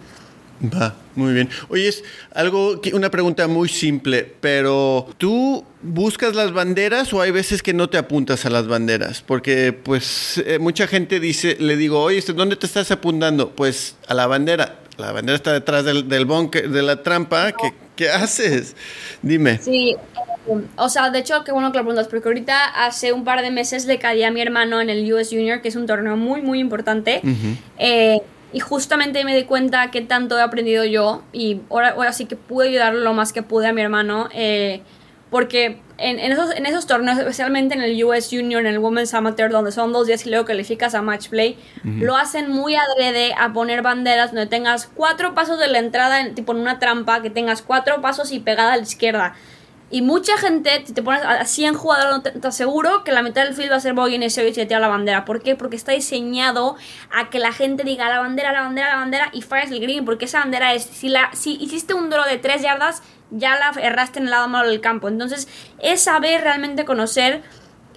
Va, muy bien. Oye, es algo, una pregunta muy simple, pero ¿tú buscas las banderas o hay veces que no te apuntas a las banderas? Porque pues eh, mucha gente dice, le digo, oye, ¿dónde te estás apuntando? Pues a la bandera. La bandera está detrás del, del de la trampa. ¿Qué, ¿Qué, haces? Dime. Sí, um, o sea, de hecho, qué bueno que lo preguntas, porque ahorita hace un par de meses le caí a mi hermano en el US Junior, que es un torneo muy, muy importante. eh, y justamente me di cuenta que tanto he aprendido yo y ahora, ahora sí que pude ayudarlo lo más que pude a mi hermano. Eh, porque en, en, esos, en esos torneos, especialmente en el US Junior, en el Women's Amateur, donde son dos días y luego calificas a match play, lo hacen muy adrede a poner banderas donde tengas cuatro pasos de la entrada, en, tipo en una trampa, que tengas cuatro pasos y pegada a la izquierda. Y mucha gente, si te pones a 100 jugadores, te, aseguro que la mitad del field va a ser bogey ese y se tira la bandera. ¿Por qué? Porque está diseñado a que la gente diga la bandera, la bandera, la bandera y falles el green. Porque esa bandera es, si, la, si hiciste un draw de 3 yardas, ya la erraste en el lado malo del campo. Entonces, es saber realmente conocer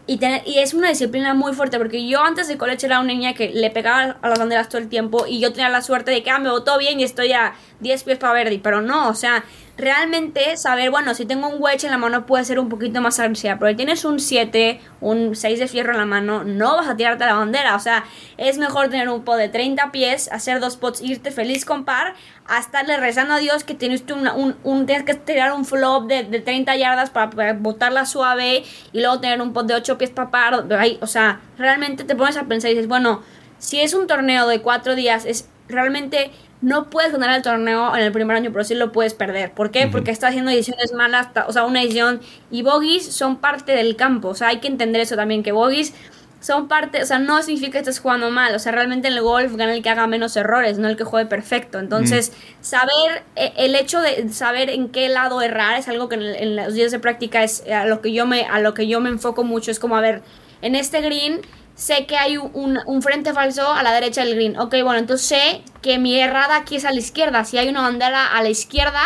y, tener, y es una disciplina muy fuerte porque yo antes de college era una niña que le pegaba a las banderas todo el tiempo y yo tenía la suerte de que ah, me votó bien y estoy a 10 pies para verde, pero no, o sea, realmente saber, bueno, si tengo un wedge en la mano puede ser un poquito más agresiva, pero si tienes un 7, un 6 de fierro en la mano, no vas a tirarte la bandera, o sea, es mejor tener un pot de 30 pies, hacer dos pots, irte feliz con par, a estarle rezando a Dios que tienes, un, un, tienes que tirar un flop de, de 30 yardas para, botarla suave y luego tener un pot de 8 pies para par, o sea, realmente te pones a pensar y dices, bueno, si es un torneo de 4 días, es realmente no puedes ganar el torneo en el primer año, pero sí lo puedes perder. ¿Por qué? Porque estás haciendo ediciones malas, o sea, una edición y bogies son parte del campo, o sea, hay que entender eso también, que bogies son parte, o sea, no significa que estés jugando mal, o sea, realmente en el golf gana el que haga menos errores, no el que juegue perfecto. Entonces, saber, eh, el hecho de saber en qué lado errar es algo que en, los días de práctica es a lo que yo me, a lo que yo me enfoco mucho, es como, a ver, en este green sé que hay un, frente falso a la derecha del green. Ok, bueno, entonces sé que mi errada aquí es a la izquierda. Si hay una bandera a la izquierda,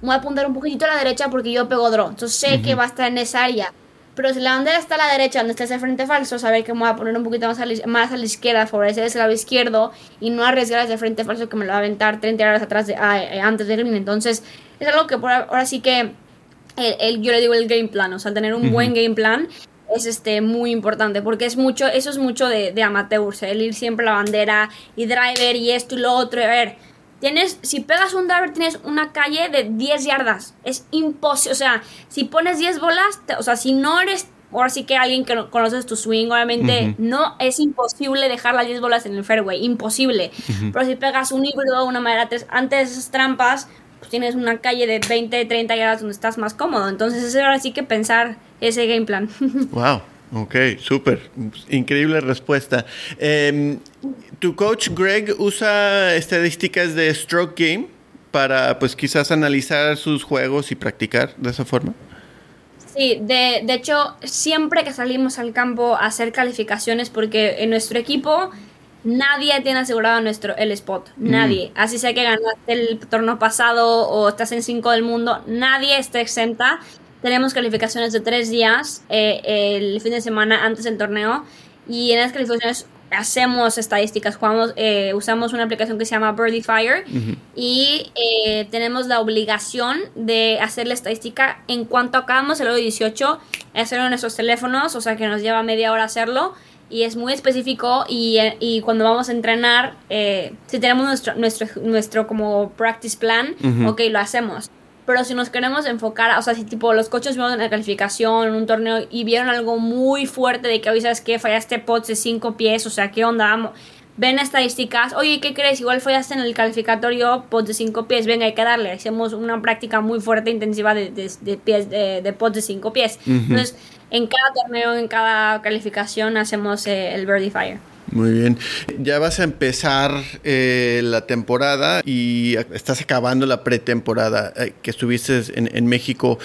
voy a apuntar un poquitito a la derecha porque yo pego draw. Entonces sé que va a estar en esa área. Pero si la bandera está a la derecha, donde está ese frente falso, saber que me voy a poner un poquito más a la, más a la izquierda, favorecer ese lado izquierdo y no arriesgar ese frente falso que me lo va a aventar 30 horas atrás de, ah, eh, antes del green. Entonces, es algo que por ahora sí que el, yo le digo el game plan, o sea, tener un buen game plan es este muy importante porque es mucho, eso es mucho de, de amateurs, el ir siempre a la bandera y driver y esto y lo otro. A ver, tienes, si pegas un driver tienes una calle de 10 yardas. Es imposible, o sea, si pones 10 bolas, o sea, si no eres, ahora sí que alguien que no conoces tu swing, obviamente no es imposible dejar las 10 bolas en el fairway, imposible. Pero si pegas un híbrido, una madera antes de esas trampas, pues tienes una calle de 20, 30 yardas donde estás más cómodo. Entonces, es ahora sí que pensar ese game plan. wow. Ok, súper. Increíble respuesta. Em, ¿Tu coach Greg usa estadísticas de Stroke Game para, pues, quizás analizar sus juegos y practicar de esa forma? Sí, de, de hecho, siempre que salimos al campo a hacer calificaciones, porque en nuestro equipo nadie tiene asegurado nuestro, el spot. Nadie. Así sea que ganaste el torneo pasado o estás en 5 del mundo, nadie está exenta. Tenemos calificaciones de tres días eh, el fin de semana antes del torneo. Y en las calificaciones hacemos estadísticas, jugamos, eh, usamos una aplicación que se llama Birdie Fire y eh, tenemos la obligación de hacer la estadística en cuanto acabamos el hoyo 18, hacerlo en nuestros teléfonos, o sea que nos lleva media hora hacerlo y es muy específico y, y cuando vamos a entrenar, eh, si tenemos nuestro, nuestro, nuestro como practice plan, ok, lo hacemos. Pero si nos queremos enfocar, o sea, si tipo los coches vieron en la calificación, en un torneo y vieron algo muy fuerte de que hoy sabes que fallaste pots de 5 pies, o sea, ¿qué onda? Ven estadísticas, oye, ¿qué crees? Igual fallaste en el calificatorio pots de 5 pies, venga, hay que darle. Hacemos una práctica muy fuerte, intensiva de, de, pies, de, de de 5 pies. Entonces, en cada torneo, en cada calificación, hacemos eh, el Birdie Fire. Muy bien. Ya vas a empezar eh, la temporada y estás acabando la pretemporada eh, que estuviste en, en México.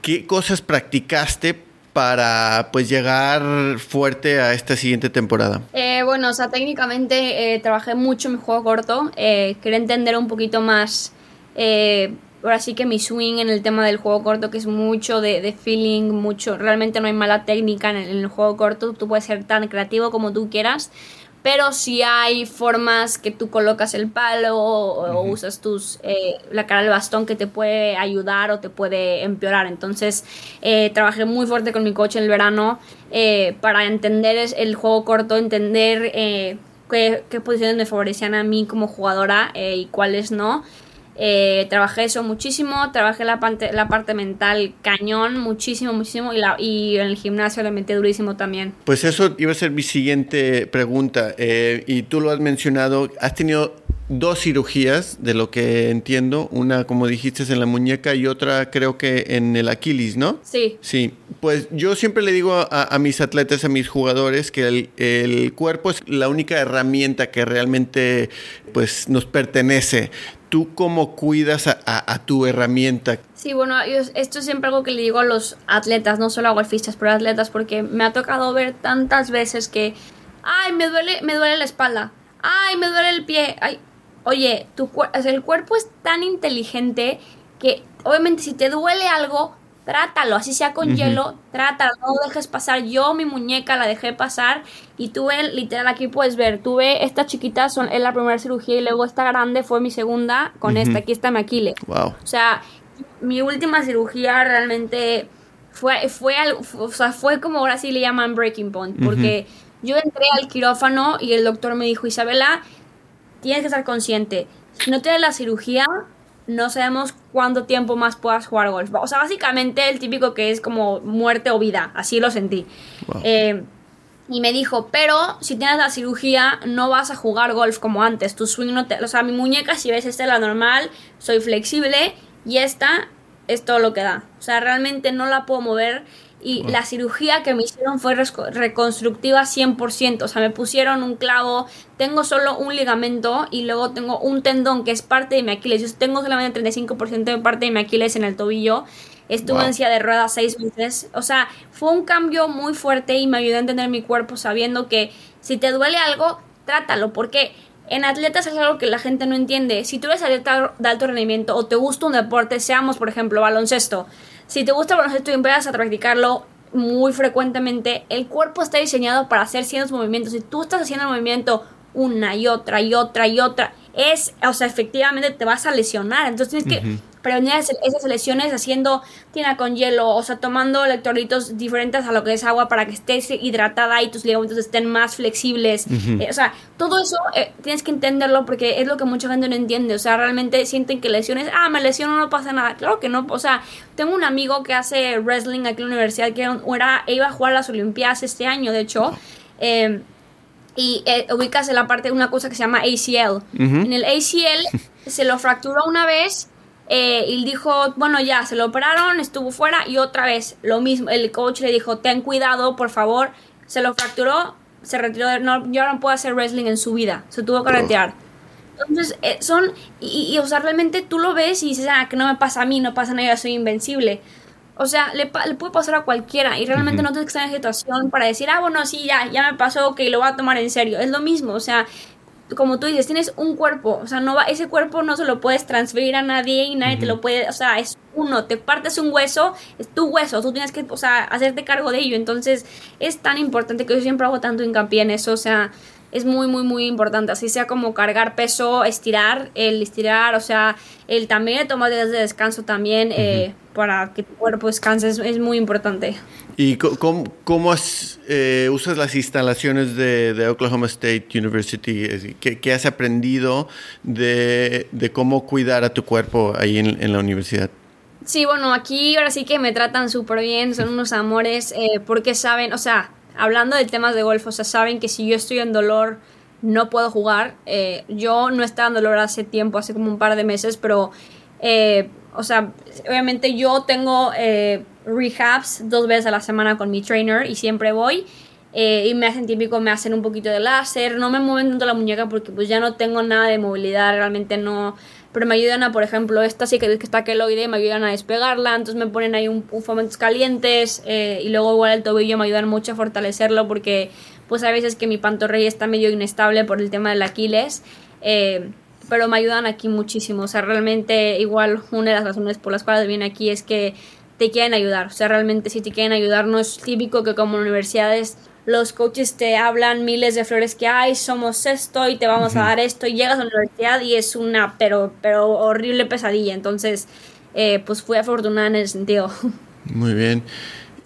¿Qué cosas practicaste para pues llegar fuerte a esta siguiente temporada? Eh, bueno, o sea, técnicamente eh, trabajé mucho en mi juego corto. Eh, quería entender un poquito más, ahora sí que mi swing en el tema del juego corto, que es mucho de, feeling, mucho, realmente no hay mala técnica en el juego corto, tú puedes ser tan creativo como tú quieras pero si hay formas que tú colocas el palo o, usas tus eh, la cara del bastón que te puede ayudar o te puede empeorar. Entonces eh, trabajé muy fuerte con mi coche en el verano eh, para entender el juego corto entender qué, qué, posiciones me favorecían a mí como jugadora y cuáles no eh, trabajé eso muchísimo, trabajé la parte, la parte mental cañón, muchísimo, muchísimo, y, la, y en el gimnasio le metí durísimo también. Pues eso iba a ser mi siguiente pregunta, eh, y tú lo has mencionado, has tenido dos cirugías, de lo que entiendo, una como dijiste en la muñeca y otra creo que en el Aquiles, ¿no? Sí. Sí, pues yo siempre le digo a, mis atletas, a mis jugadores, que el, el, cuerpo es la única herramienta que realmente pues nos pertenece. ¿Tú cómo cuidas a, tu herramienta? Sí, bueno, esto es siempre algo que le digo a los atletas, no solo a golfistas, pero a atletas, porque me ha tocado ver tantas veces que, ay, me duele, me duele la espalda, ay, me duele el pie, ay, oye, tu, el cuerpo es tan inteligente que obviamente si te duele algo, trátalo, así sea con hielo, trátalo, no dejes pasar. Yo mi muñeca la dejé pasar y tuve, literal, aquí puedes ver, tuve esta chiquita, son, es la primera cirugía y luego esta grande fue mi segunda con esta, aquí está mi Aquiles. Wow. O sea, mi última cirugía realmente fue, fue, o sea, fue como ahora sí le llaman breaking point, porque yo entré al quirófano y el doctor me dijo, Isabela, tienes que estar consciente, si no tienes la cirugía, no sabemos cuánto tiempo más puedas jugar golf. O sea, básicamente el típico que es como muerte o vida, así lo sentí. Eh, y me dijo, pero si tienes la cirugía no vas a jugar golf como antes, tu swing no te... O sea, mi muñeca, si ves, esta es la normal, soy flexible y esta es todo lo que da. O sea, realmente no la puedo mover y la cirugía que me hicieron fue reconstructiva 100%, o sea, me pusieron un clavo, tengo solo un ligamento y luego tengo un tendón que es parte de mi Aquiles, yo tengo solamente 35% de parte de mi Aquiles en el tobillo, estuve en silla de ruedas seis meses, o sea, fue un cambio muy fuerte y me ayudó a entender mi cuerpo sabiendo que si te duele algo, trátalo, porque en atletas es algo que la gente no entiende. Si tú eres atleta de alto rendimiento o te gusta un deporte, seamos por ejemplo baloncesto, si te gusta el baloncesto y empiezas a practicarlo muy frecuentemente, el cuerpo está diseñado para hacer ciertos movimientos. Si tú estás haciendo el movimiento una y otra y otra y otra, es, o sea, efectivamente te vas a lesionar. Entonces tienes que prevenir esas lesiones haciendo tina con hielo, o sea, tomando electrolitos diferentes a lo que es agua para que estés hidratada y tus ligamentos estén más flexibles. Eh, o sea, todo eso eh, tienes que entenderlo porque es lo que mucha gente no entiende. O sea, realmente sienten que lesiones, ah, me lesiono, no pasa nada. Claro que no. O sea, tengo un amigo que hace wrestling aquí en la universidad que era, iba a jugar a las Olimpiadas este año, de hecho. Eh, y eh, ubicas en la parte de una cosa que se llama ACL. En el ACL se lo fracturó una vez eh, y dijo, bueno, ya, se lo operaron, estuvo fuera y otra vez lo mismo. El coach le dijo, ten cuidado, por favor. Se lo fracturó, se retiró, de, no, ya no puede hacer wrestling en su vida, se tuvo que retirar. Entonces, eh, son, y, y, o sea, realmente tú lo ves y dices, ah, que no me pasa a mí, no pasa nada, yo soy invencible. O sea, le, le, puede pasar a cualquiera y realmente no tienes que estar en situación para decir, ah, bueno, sí, ya, ya me pasó, que lo voy a tomar en serio. Es lo mismo, o sea, como tú dices, tienes un cuerpo, o sea, no va, ese cuerpo no se lo puedes transferir a nadie y nadie te lo puede, o sea, es uno, te partes un hueso, es tu hueso, tú tienes que, o sea, hacerte cargo de ello. Entonces, es tan importante que yo siempre hago tanto hincapié en eso, o sea, es muy, muy, muy importante. Así sea como cargar peso, estirar, el estirar, o sea, el también tomar días de descanso también eh, para que tu cuerpo descanse es, muy importante. ¿Y cómo, eh, usas las instalaciones de, Oklahoma State University? ¿Qué, has aprendido de, cómo cuidar a tu cuerpo ahí en, la universidad? Sí, bueno, aquí ahora sí que me tratan súper bien, son unos amores, eh, porque saben, o sea, hablando de temas de golf, o sea, saben que si yo estoy en dolor, no puedo jugar. Eh, yo no estaba en dolor hace tiempo, hace como un par de meses, pero, eh, o sea, obviamente yo tengo rehabs dos veces a la semana con mi trainer y siempre voy. y me hacen típico, me hacen un poquito de láser, no me mueven tanto la muñeca porque pues ya no tengo nada de movilidad, realmente no, pero me ayudan a, por ejemplo, esta sí que, está queloide, me ayudan a despegarla, entonces me ponen ahí un, un fomentos calientes eh, y luego igual el tobillo me ayudan mucho a fortalecerlo porque pues a veces que mi pantorrilla está medio inestable por el tema del Aquiles, eh, pero me ayudan aquí muchísimo, o sea, realmente igual una de las razones por las cuales viene aquí es que te quieren ayudar, o sea, realmente si te quieren ayudar no es típico que como universidades los coaches te hablan miles de flores que hay, somos esto y te vamos a dar esto y llegas a la universidad y es una pero, pero horrible pesadilla. Entonces, eh, pues fui afortunada en ese sentido. Muy bien.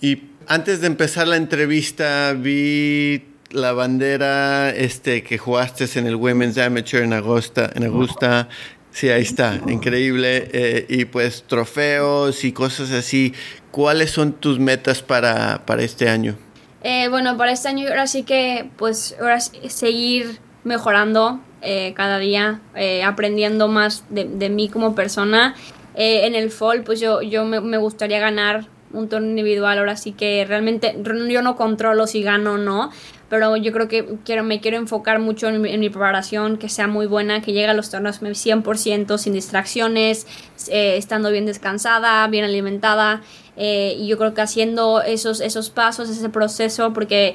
Y antes de empezar la entrevista vi la bandera este que jugaste en el Women's Amateur en Augusta, en Augusta. Sí, ahí está, increíble. Eh, y pues trofeos y cosas así. ¿Cuáles son tus metas para, para este año? Eh, bueno, para este año ahora sí que, pues, ahora seguir mejorando eh, cada día, eh, aprendiendo más de, de, mí como persona. en el fall, pues yo, yo me, me, gustaría ganar un torneo individual, ahora sí que realmente yo no controlo si gano o no, pero yo creo que quiero, me quiero enfocar mucho en mi, preparación, que sea muy buena, que llegue a los torneos 100% sin distracciones, eh, estando bien descansada, bien alimentada, eh, y yo creo que haciendo esos, esos pasos, ese proceso, porque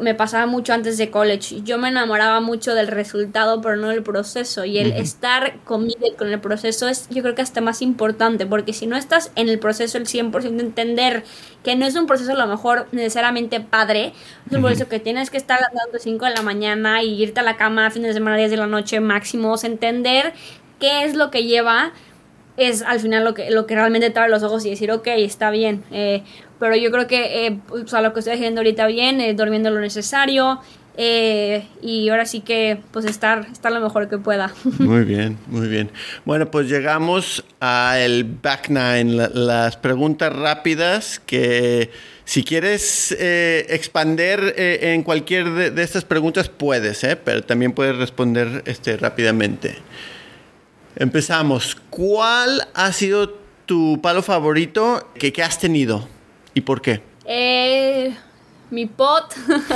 me pasaba mucho antes de college. Yo me enamoraba mucho del resultado, pero no del proceso. Y el estar conmigo con el proceso es, yo creo que hasta más importante, porque si no estás en el proceso el 100%, entender que no es un proceso a lo mejor necesariamente padre, es un proceso que tienes que estar dando 5 de la mañana y irte a la cama a fines de semana, 10 de la noche máximo, entender qué es lo que lleva es al final lo que, lo que realmente te abre los ojos y decir, ok, está bien. Eh, pero yo creo que eh, o sea, lo que estoy haciendo ahorita bien, es durmiendo lo necesario. Eh, y ahora sí que pues estar, estar lo mejor que pueda. Muy bien, muy bien. Bueno, pues llegamos al back nine, las preguntas rápidas que si quieres eh, expander en cualquier de, estas preguntas puedes, pero también puedes responder este, rápidamente. Empezamos. ¿Cuál ha sido tu palo favorito que, que has tenido? ¿Y por qué? Eh, mi pot,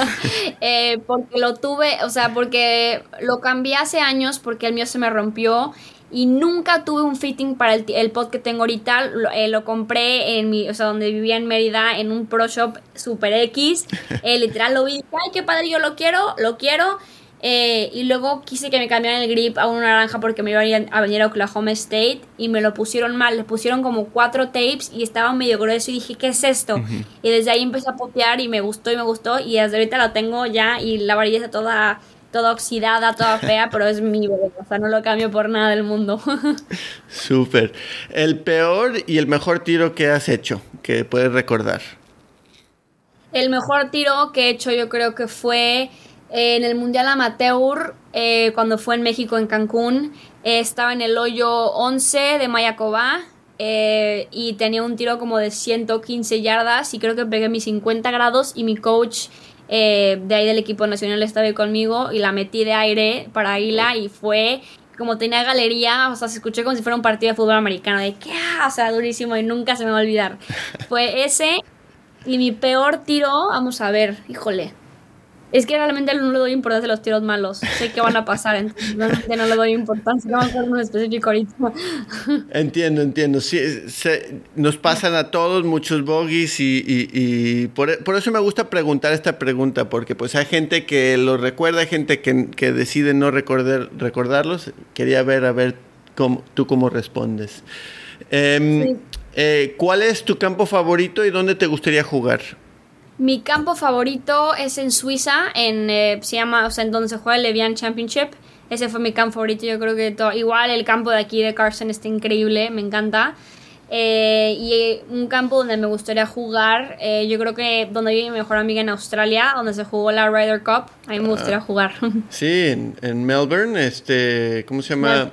eh, porque lo tuve, o sea, porque lo cambié hace años porque el mío se me rompió y nunca tuve un fitting para el, pot que tengo ahorita. Lo, eh, lo, compré en mi, o sea, donde vivía en Mérida, en un Pro Shop Super X. literal lo vi, ay, qué padre, yo lo quiero, lo quiero. Eh, y luego quise que me cambiaran el grip a un naranja porque me iban a venir a Oklahoma State y me lo pusieron mal. Le pusieron como cuatro tapes y estaba medio grueso y dije, ¿qué es esto? Y desde ahí empecé a potear y me gustó y me gustó y desde ahorita lo tengo ya y la varilla está toda, toda oxidada, toda fea, pero es mi bebé. O sea, no lo cambio por nada del mundo. Súper. El peor y el mejor tiro que has hecho, que puedes recordar. El mejor tiro que he hecho yo creo que fue en el Mundial Amateur, eh, cuando fue en México, en Cancún, eh, estaba en el hoyo 11 de Mayacobá eh, y tenía un tiro como de 115 yardas y creo que pegué mis 50 grados y mi coach de ahí del equipo nacional estaba ahí conmigo y la metí de aire para Águila y fue como tenía galería, o sea, se escuchó como si fuera un partido de fútbol americano, de que, o sea, durísimo y nunca se me va a olvidar. Fue ese y mi peor tiro, vamos a ver, híjole, es que realmente no le doy importancia a los tiros malos. Sé que van a pasar, entonces realmente no le doy importancia. No me uno específico ahorita. Entiendo, entiendo. Sí, nos pasan a todos muchos bogies y, y, por, eso me gusta preguntar esta pregunta, porque pues hay gente que lo recuerda, hay gente que, que decide no recordar, recordarlos. Quería ver, a ver cómo, tú cómo respondes. Em, eh, ¿Cuál es tu campo favorito y dónde te gustaría jugar? Mi campo favorito es en Suiza, en, eh, se llama, o sea, en donde se juega el Levian Championship. Ese fue mi campo favorito, yo creo que todo, igual el campo de aquí de Carson está increíble, me encanta. Eh, y un campo donde me gustaría jugar, eh, yo creo que donde vive mi mejor amiga en Australia, donde se jugó la Ryder Cup, a mí me gustaría jugar. Sí, en, en Melbourne, este, ¿cómo se llama?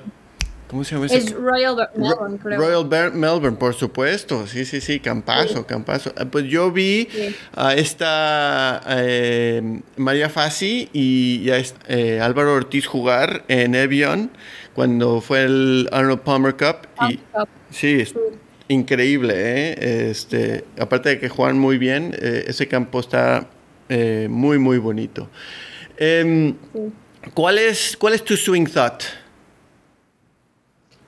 ¿Cómo se llama ese? Es Royal Melbourne, creo. Royal Melbourne, por supuesto. Sí, sí, sí, campazo, campazo. Ah, pues yo vi a esta eh, María Fassi y a eh, Álvaro Ortiz jugar en Evian cuando fue el Arnold Palmer Cup. y, Sí, es increíble, ¿eh? Este, aparte de que juegan muy bien, eh, ese campo está muy, muy bonito. Em, ¿cuál, es, ¿Cuál es tu swing thought?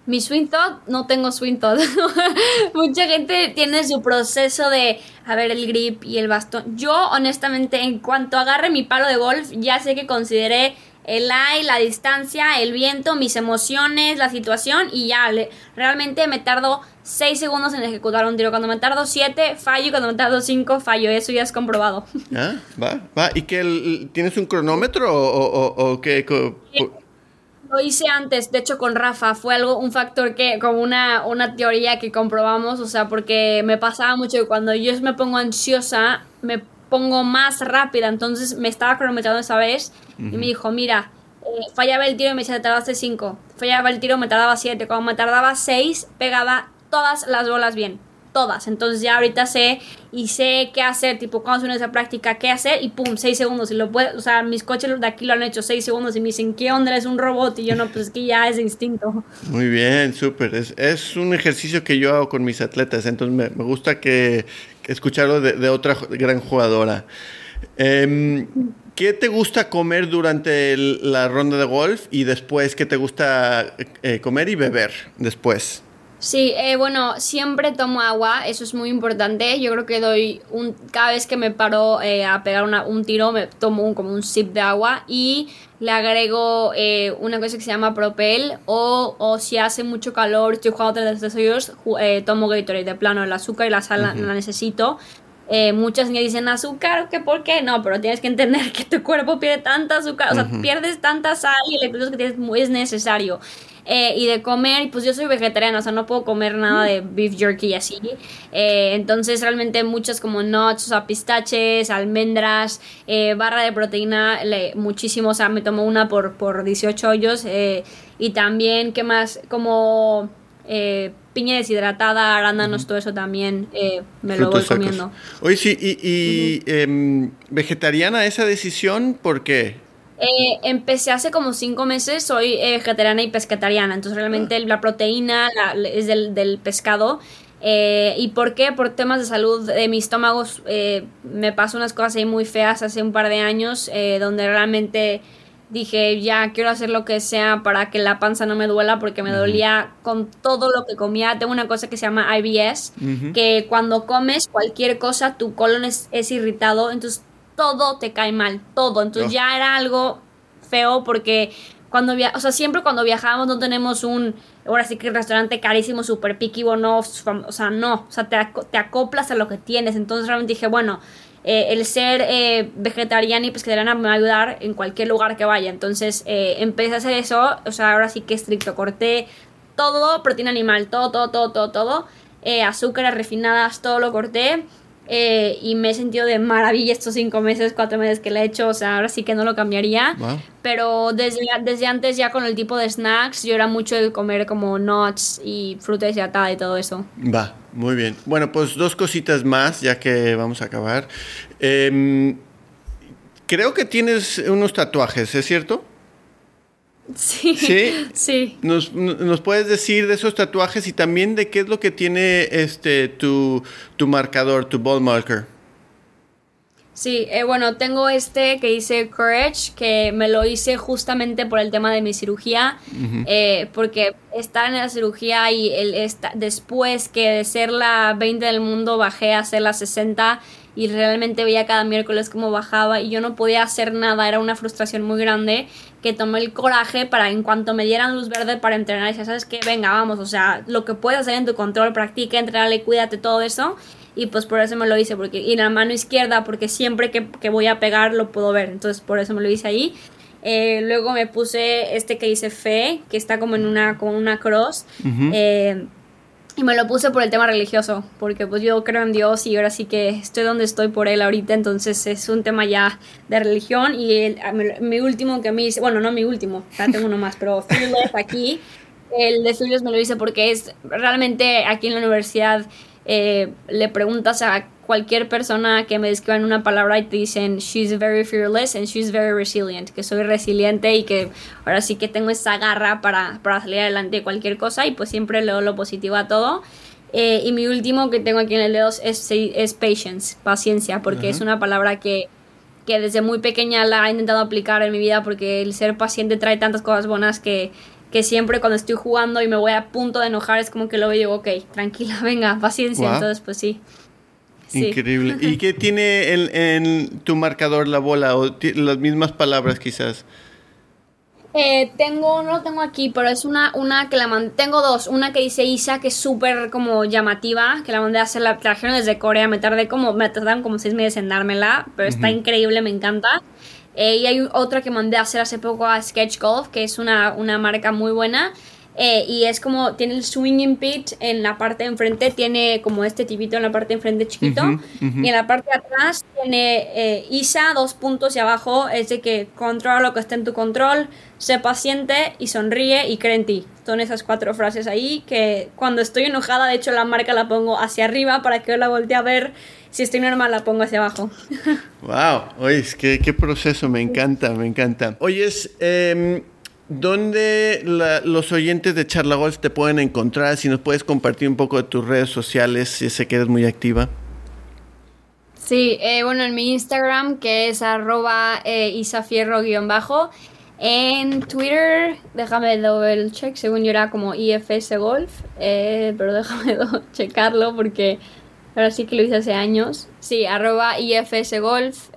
Mi swing thought, no tengo swing thought. Mucha gente tiene su proceso de, a ver, el grip y el bastón. Yo, honestamente, en cuanto agarre mi palo de golf, ya sé que consideré el aire, la distancia, el viento, mis emociones, la situación y ya, realmente me tardo 6 segundos en ejecutar un tiro. Cuando me tardo 7, fallo cuando me tardo 5, fallo. Eso ya es comprobado. Ah, va, va. ¿Y que tienes un cronómetro o, qué? Lo hice antes, de hecho con Rafa, fue algo, un factor que, como una, una teoría que comprobamos, o sea, porque me pasaba mucho que cuando yo me pongo ansiosa, me pongo más rápida, entonces me estaba cronometrando esa vez y me dijo, mira, eh, fallaba el tiro y me decía, te tardaste 5, fallaba el tiro, me tardaba 7, cuando me tardaba 6, pegaba todas las bolas bien todas. Entonces ya ahorita sé y sé qué hacer, tipo cuando se esa práctica, qué hacer y pum, seis segundos. Y lo puedo, o sea, mis coches de aquí lo han hecho seis segundos y me dicen, ¿qué onda? Es un robot. Y yo no, pues es que ya es instinto. Muy bien, súper. Es, es, un ejercicio que yo hago con mis atletas. Entonces me, gusta que, escucharlo de, otra gran jugadora. Em, ¿Qué te gusta comer durante la ronda de golf y después qué te gusta eh, comer y beber después? Sí, eh, bueno, siempre tomo agua, eso es muy importante. Yo creo que doy un, cada vez que me paro eh, a pegar un tiro, me tomo un, como un sip de agua y le agrego eh, una cosa que se llama Propel o, o si hace mucho calor, estoy jugando tres desayunos, eh, tomo Gatorade de plano, el azúcar y la sal la necesito. muchas niñas dicen azúcar, ¿qué por qué? No, pero tienes que entender que tu cuerpo pierde tanta azúcar, o sea, pierdes tanta sal y electritos que tienes, es necesario. Eh, y de comer, pues yo soy vegetariana, o sea, no puedo comer nada de beef jerky y así. Eh, entonces, realmente muchas como nuts, o sea, pistaches, almendras, eh, barra de proteína, muchísimo, o sea, me tomo una por, por 18 hoyos. y también, ¿qué más? Como piña deshidratada, arándanos, todo eso también me lo voy comiendo. Oye, sí, y, em, vegetariana esa decisión, ¿por qué? Eh, empecé hace como cinco meses, soy eh, vegetariana y pescatariana, entonces realmente ah. la proteína es del, pescado. Eh, ¿Y por qué? Por temas de salud de mi estómago me pasó unas cosas ahí muy feas hace un par de años, donde realmente dije, ya quiero hacer lo que sea para que la panza no me duela, porque me dolía con todo lo que comía. Tengo una cosa que se llama IBS, que cuando comes cualquier cosa, tu colon es, es irritado, entonces todo te cae mal, todo. Entonces ya era algo feo porque cuando via o sea, siempre cuando viajamos no tenemos un, ahora sí que el restaurante carísimo, super picky, bueno, o sea, no, o sea, te, te, acoplas a lo que tienes. Entonces realmente dije, bueno, eh, el ser eh, vegetariana y pescatariana me va a ayudar en cualquier lugar que vaya. Entonces eh, empecé a hacer eso, o sea, ahora sí que estricto, corté todo, proteína animal, todo, todo, todo, todo, todo, azúcares refinadas, todo lo corté. Eh, y me he sentido de maravilla estos cinco meses, cuatro meses que le he hecho. O sea, ahora sí que no lo cambiaría. Pero desde, desde antes, ya con el tipo de snacks, yo era mucho de comer como nuts y fruta deshidratada y todo eso. Va, muy bien. Bueno, pues dos cositas más, ya que vamos a acabar. Em, creo que tienes unos tatuajes, ¿es cierto? Sí. ¿Sí? ¿Nos, puedes decir de esos tatuajes y también de qué es lo que tiene este tu, tu marcador, tu ball marker? Sí, eh, bueno, tengo este que dice Courage, que me lo hice justamente por el tema de mi cirugía, eh, porque estar en la cirugía y el, después que de ser la 20 del mundo bajé a ser la 60, y realmente veía cada miércoles cómo bajaba y yo no podía hacer nada, era una frustración muy grande que tomé el coraje para en cuanto me dieran luz verde para entrenar, decía, ¿sabes qué? Venga, vamos, o sea, lo que puedes hacer en tu control, practica, entrenale, cuídate, todo eso. Y pues por eso me lo hice, porque y la mano izquierda, porque siempre que, que voy a pegar lo puedo ver, entonces por eso me lo hice ahí. Eh, luego me puse este que dice fe, que está como en una, como una cross. eh, y me lo puse por el tema religioso, porque pues yo creo en Dios y ahora sí que estoy donde estoy por Él ahorita, entonces es un tema ya de religión. Y el, mi último que me hice, bueno, no mi último, ya tengo uno más, pero Fearless aquí, el de Fearless me lo hice porque es realmente aquí en la universidad eh, le preguntas a cualquier persona que me describan una palabra y te dicen she's very fearless and she's very resilient, que soy resiliente y que ahora sí que tengo esa garra para, para salir adelante de cualquier cosa y pues siempre leo lo positivo a todo. Eh, y mi último que tengo aquí en el dedo es, es patience, paciencia, porque es una palabra que, que desde muy pequeña la he intentado aplicar en mi vida porque el ser paciente trae tantas cosas buenas que, que siempre cuando estoy jugando y me voy a punto de enojar es como que lo veo y digo, ok, tranquila, venga, paciencia. Entonces, pues sí. Increíble. ¿Y qué tiene en, tu marcador la bola? ¿O las mismas palabras quizás? Eh, tengo, no lo tengo aquí, pero es una, una que la mandé, tengo dos, una que dice Isa, que es súper como llamativa, que la mandé a hacer, la trajeron desde Corea, me tardé como, me tardaron como seis meses en dármela, pero está increíble, me encanta. Eh, y hay otra que mandé a hacer hace poco a Sketch Golf, que es una, una marca muy buena, eh, y es como, tiene el swinging pitch en la parte de enfrente, tiene como este tipito en la parte de enfrente chiquito. Y en la parte de atrás tiene eh, ISA, dos puntos y abajo es de que controla lo que está en tu control, sé paciente y sonríe y cree en ti. Son esas cuatro frases ahí que cuando estoy enojada, de hecho la marca la pongo hacia arriba para que yo la voltee a ver. Si estoy normal, la pongo hacia abajo. ¡Wow! Oye, qué, qué proceso, me encanta, me encanta. Oyes, eh ¿Dónde los oyentes de Charla Golf te pueden encontrar? Si nos puedes compartir un poco de tus redes sociales, si sé que eres muy activa. Sí, eh, bueno, en mi Instagram, que es arroba eh, isafierro-bajo. En Twitter, déjame double check, según yo era como IFS Golf, eh, pero déjame checarlo porque ahora sí que lo hice hace años. Sí, arroba IFS Golf,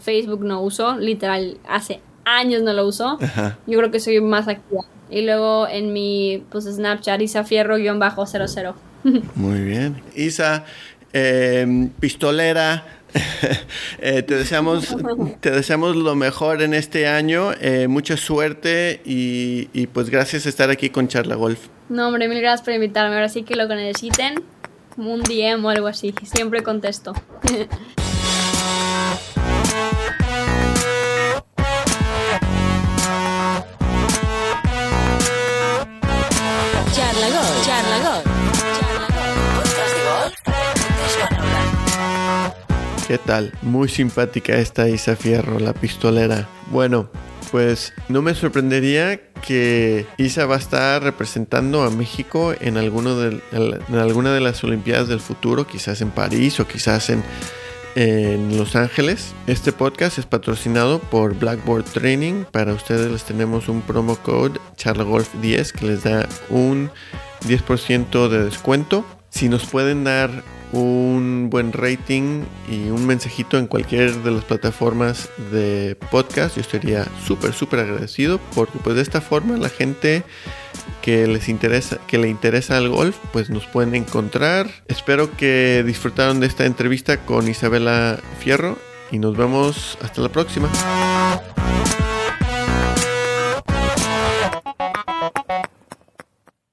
Facebook no uso, literal, hace años no lo uso. Yo creo que soy más activa. Y luego en mi pues, Snapchat, Isa Fierro-00. Muy bien. Isa, em, pistolera. Eh, te, deseamos, te deseamos lo mejor en este año, eh, mucha suerte y, y, pues gracias a estar aquí con Charla Golf. No, hombre, mil gracias por invitarme. Ahora sí que lo que necesiten, un DM o algo así, siempre contesto. ¿Qué tal? Muy simpática esta Isa Fierro, la pistolera. Bueno, pues no me sorprendería que Isa va a estar representando a México en, de, alguna de las Olimpiadas del futuro, quizás en París o quizás en, en Los Ángeles. Este podcast es patrocinado por Blackboard Training. Para ustedes les tenemos un promo code CharlaGolf10 que les da un 10% de descuento. Si nos pueden dar un buen rating y un mensajito en cualquier de las plataformas de podcast, yo estaría súper, súper agradecido porque pues de esta forma la gente que les interesa, que le interesa el golf, pues nos pueden encontrar. Espero que disfrutaron de esta entrevista con Isabela Fierro y nos vemos hasta la próxima.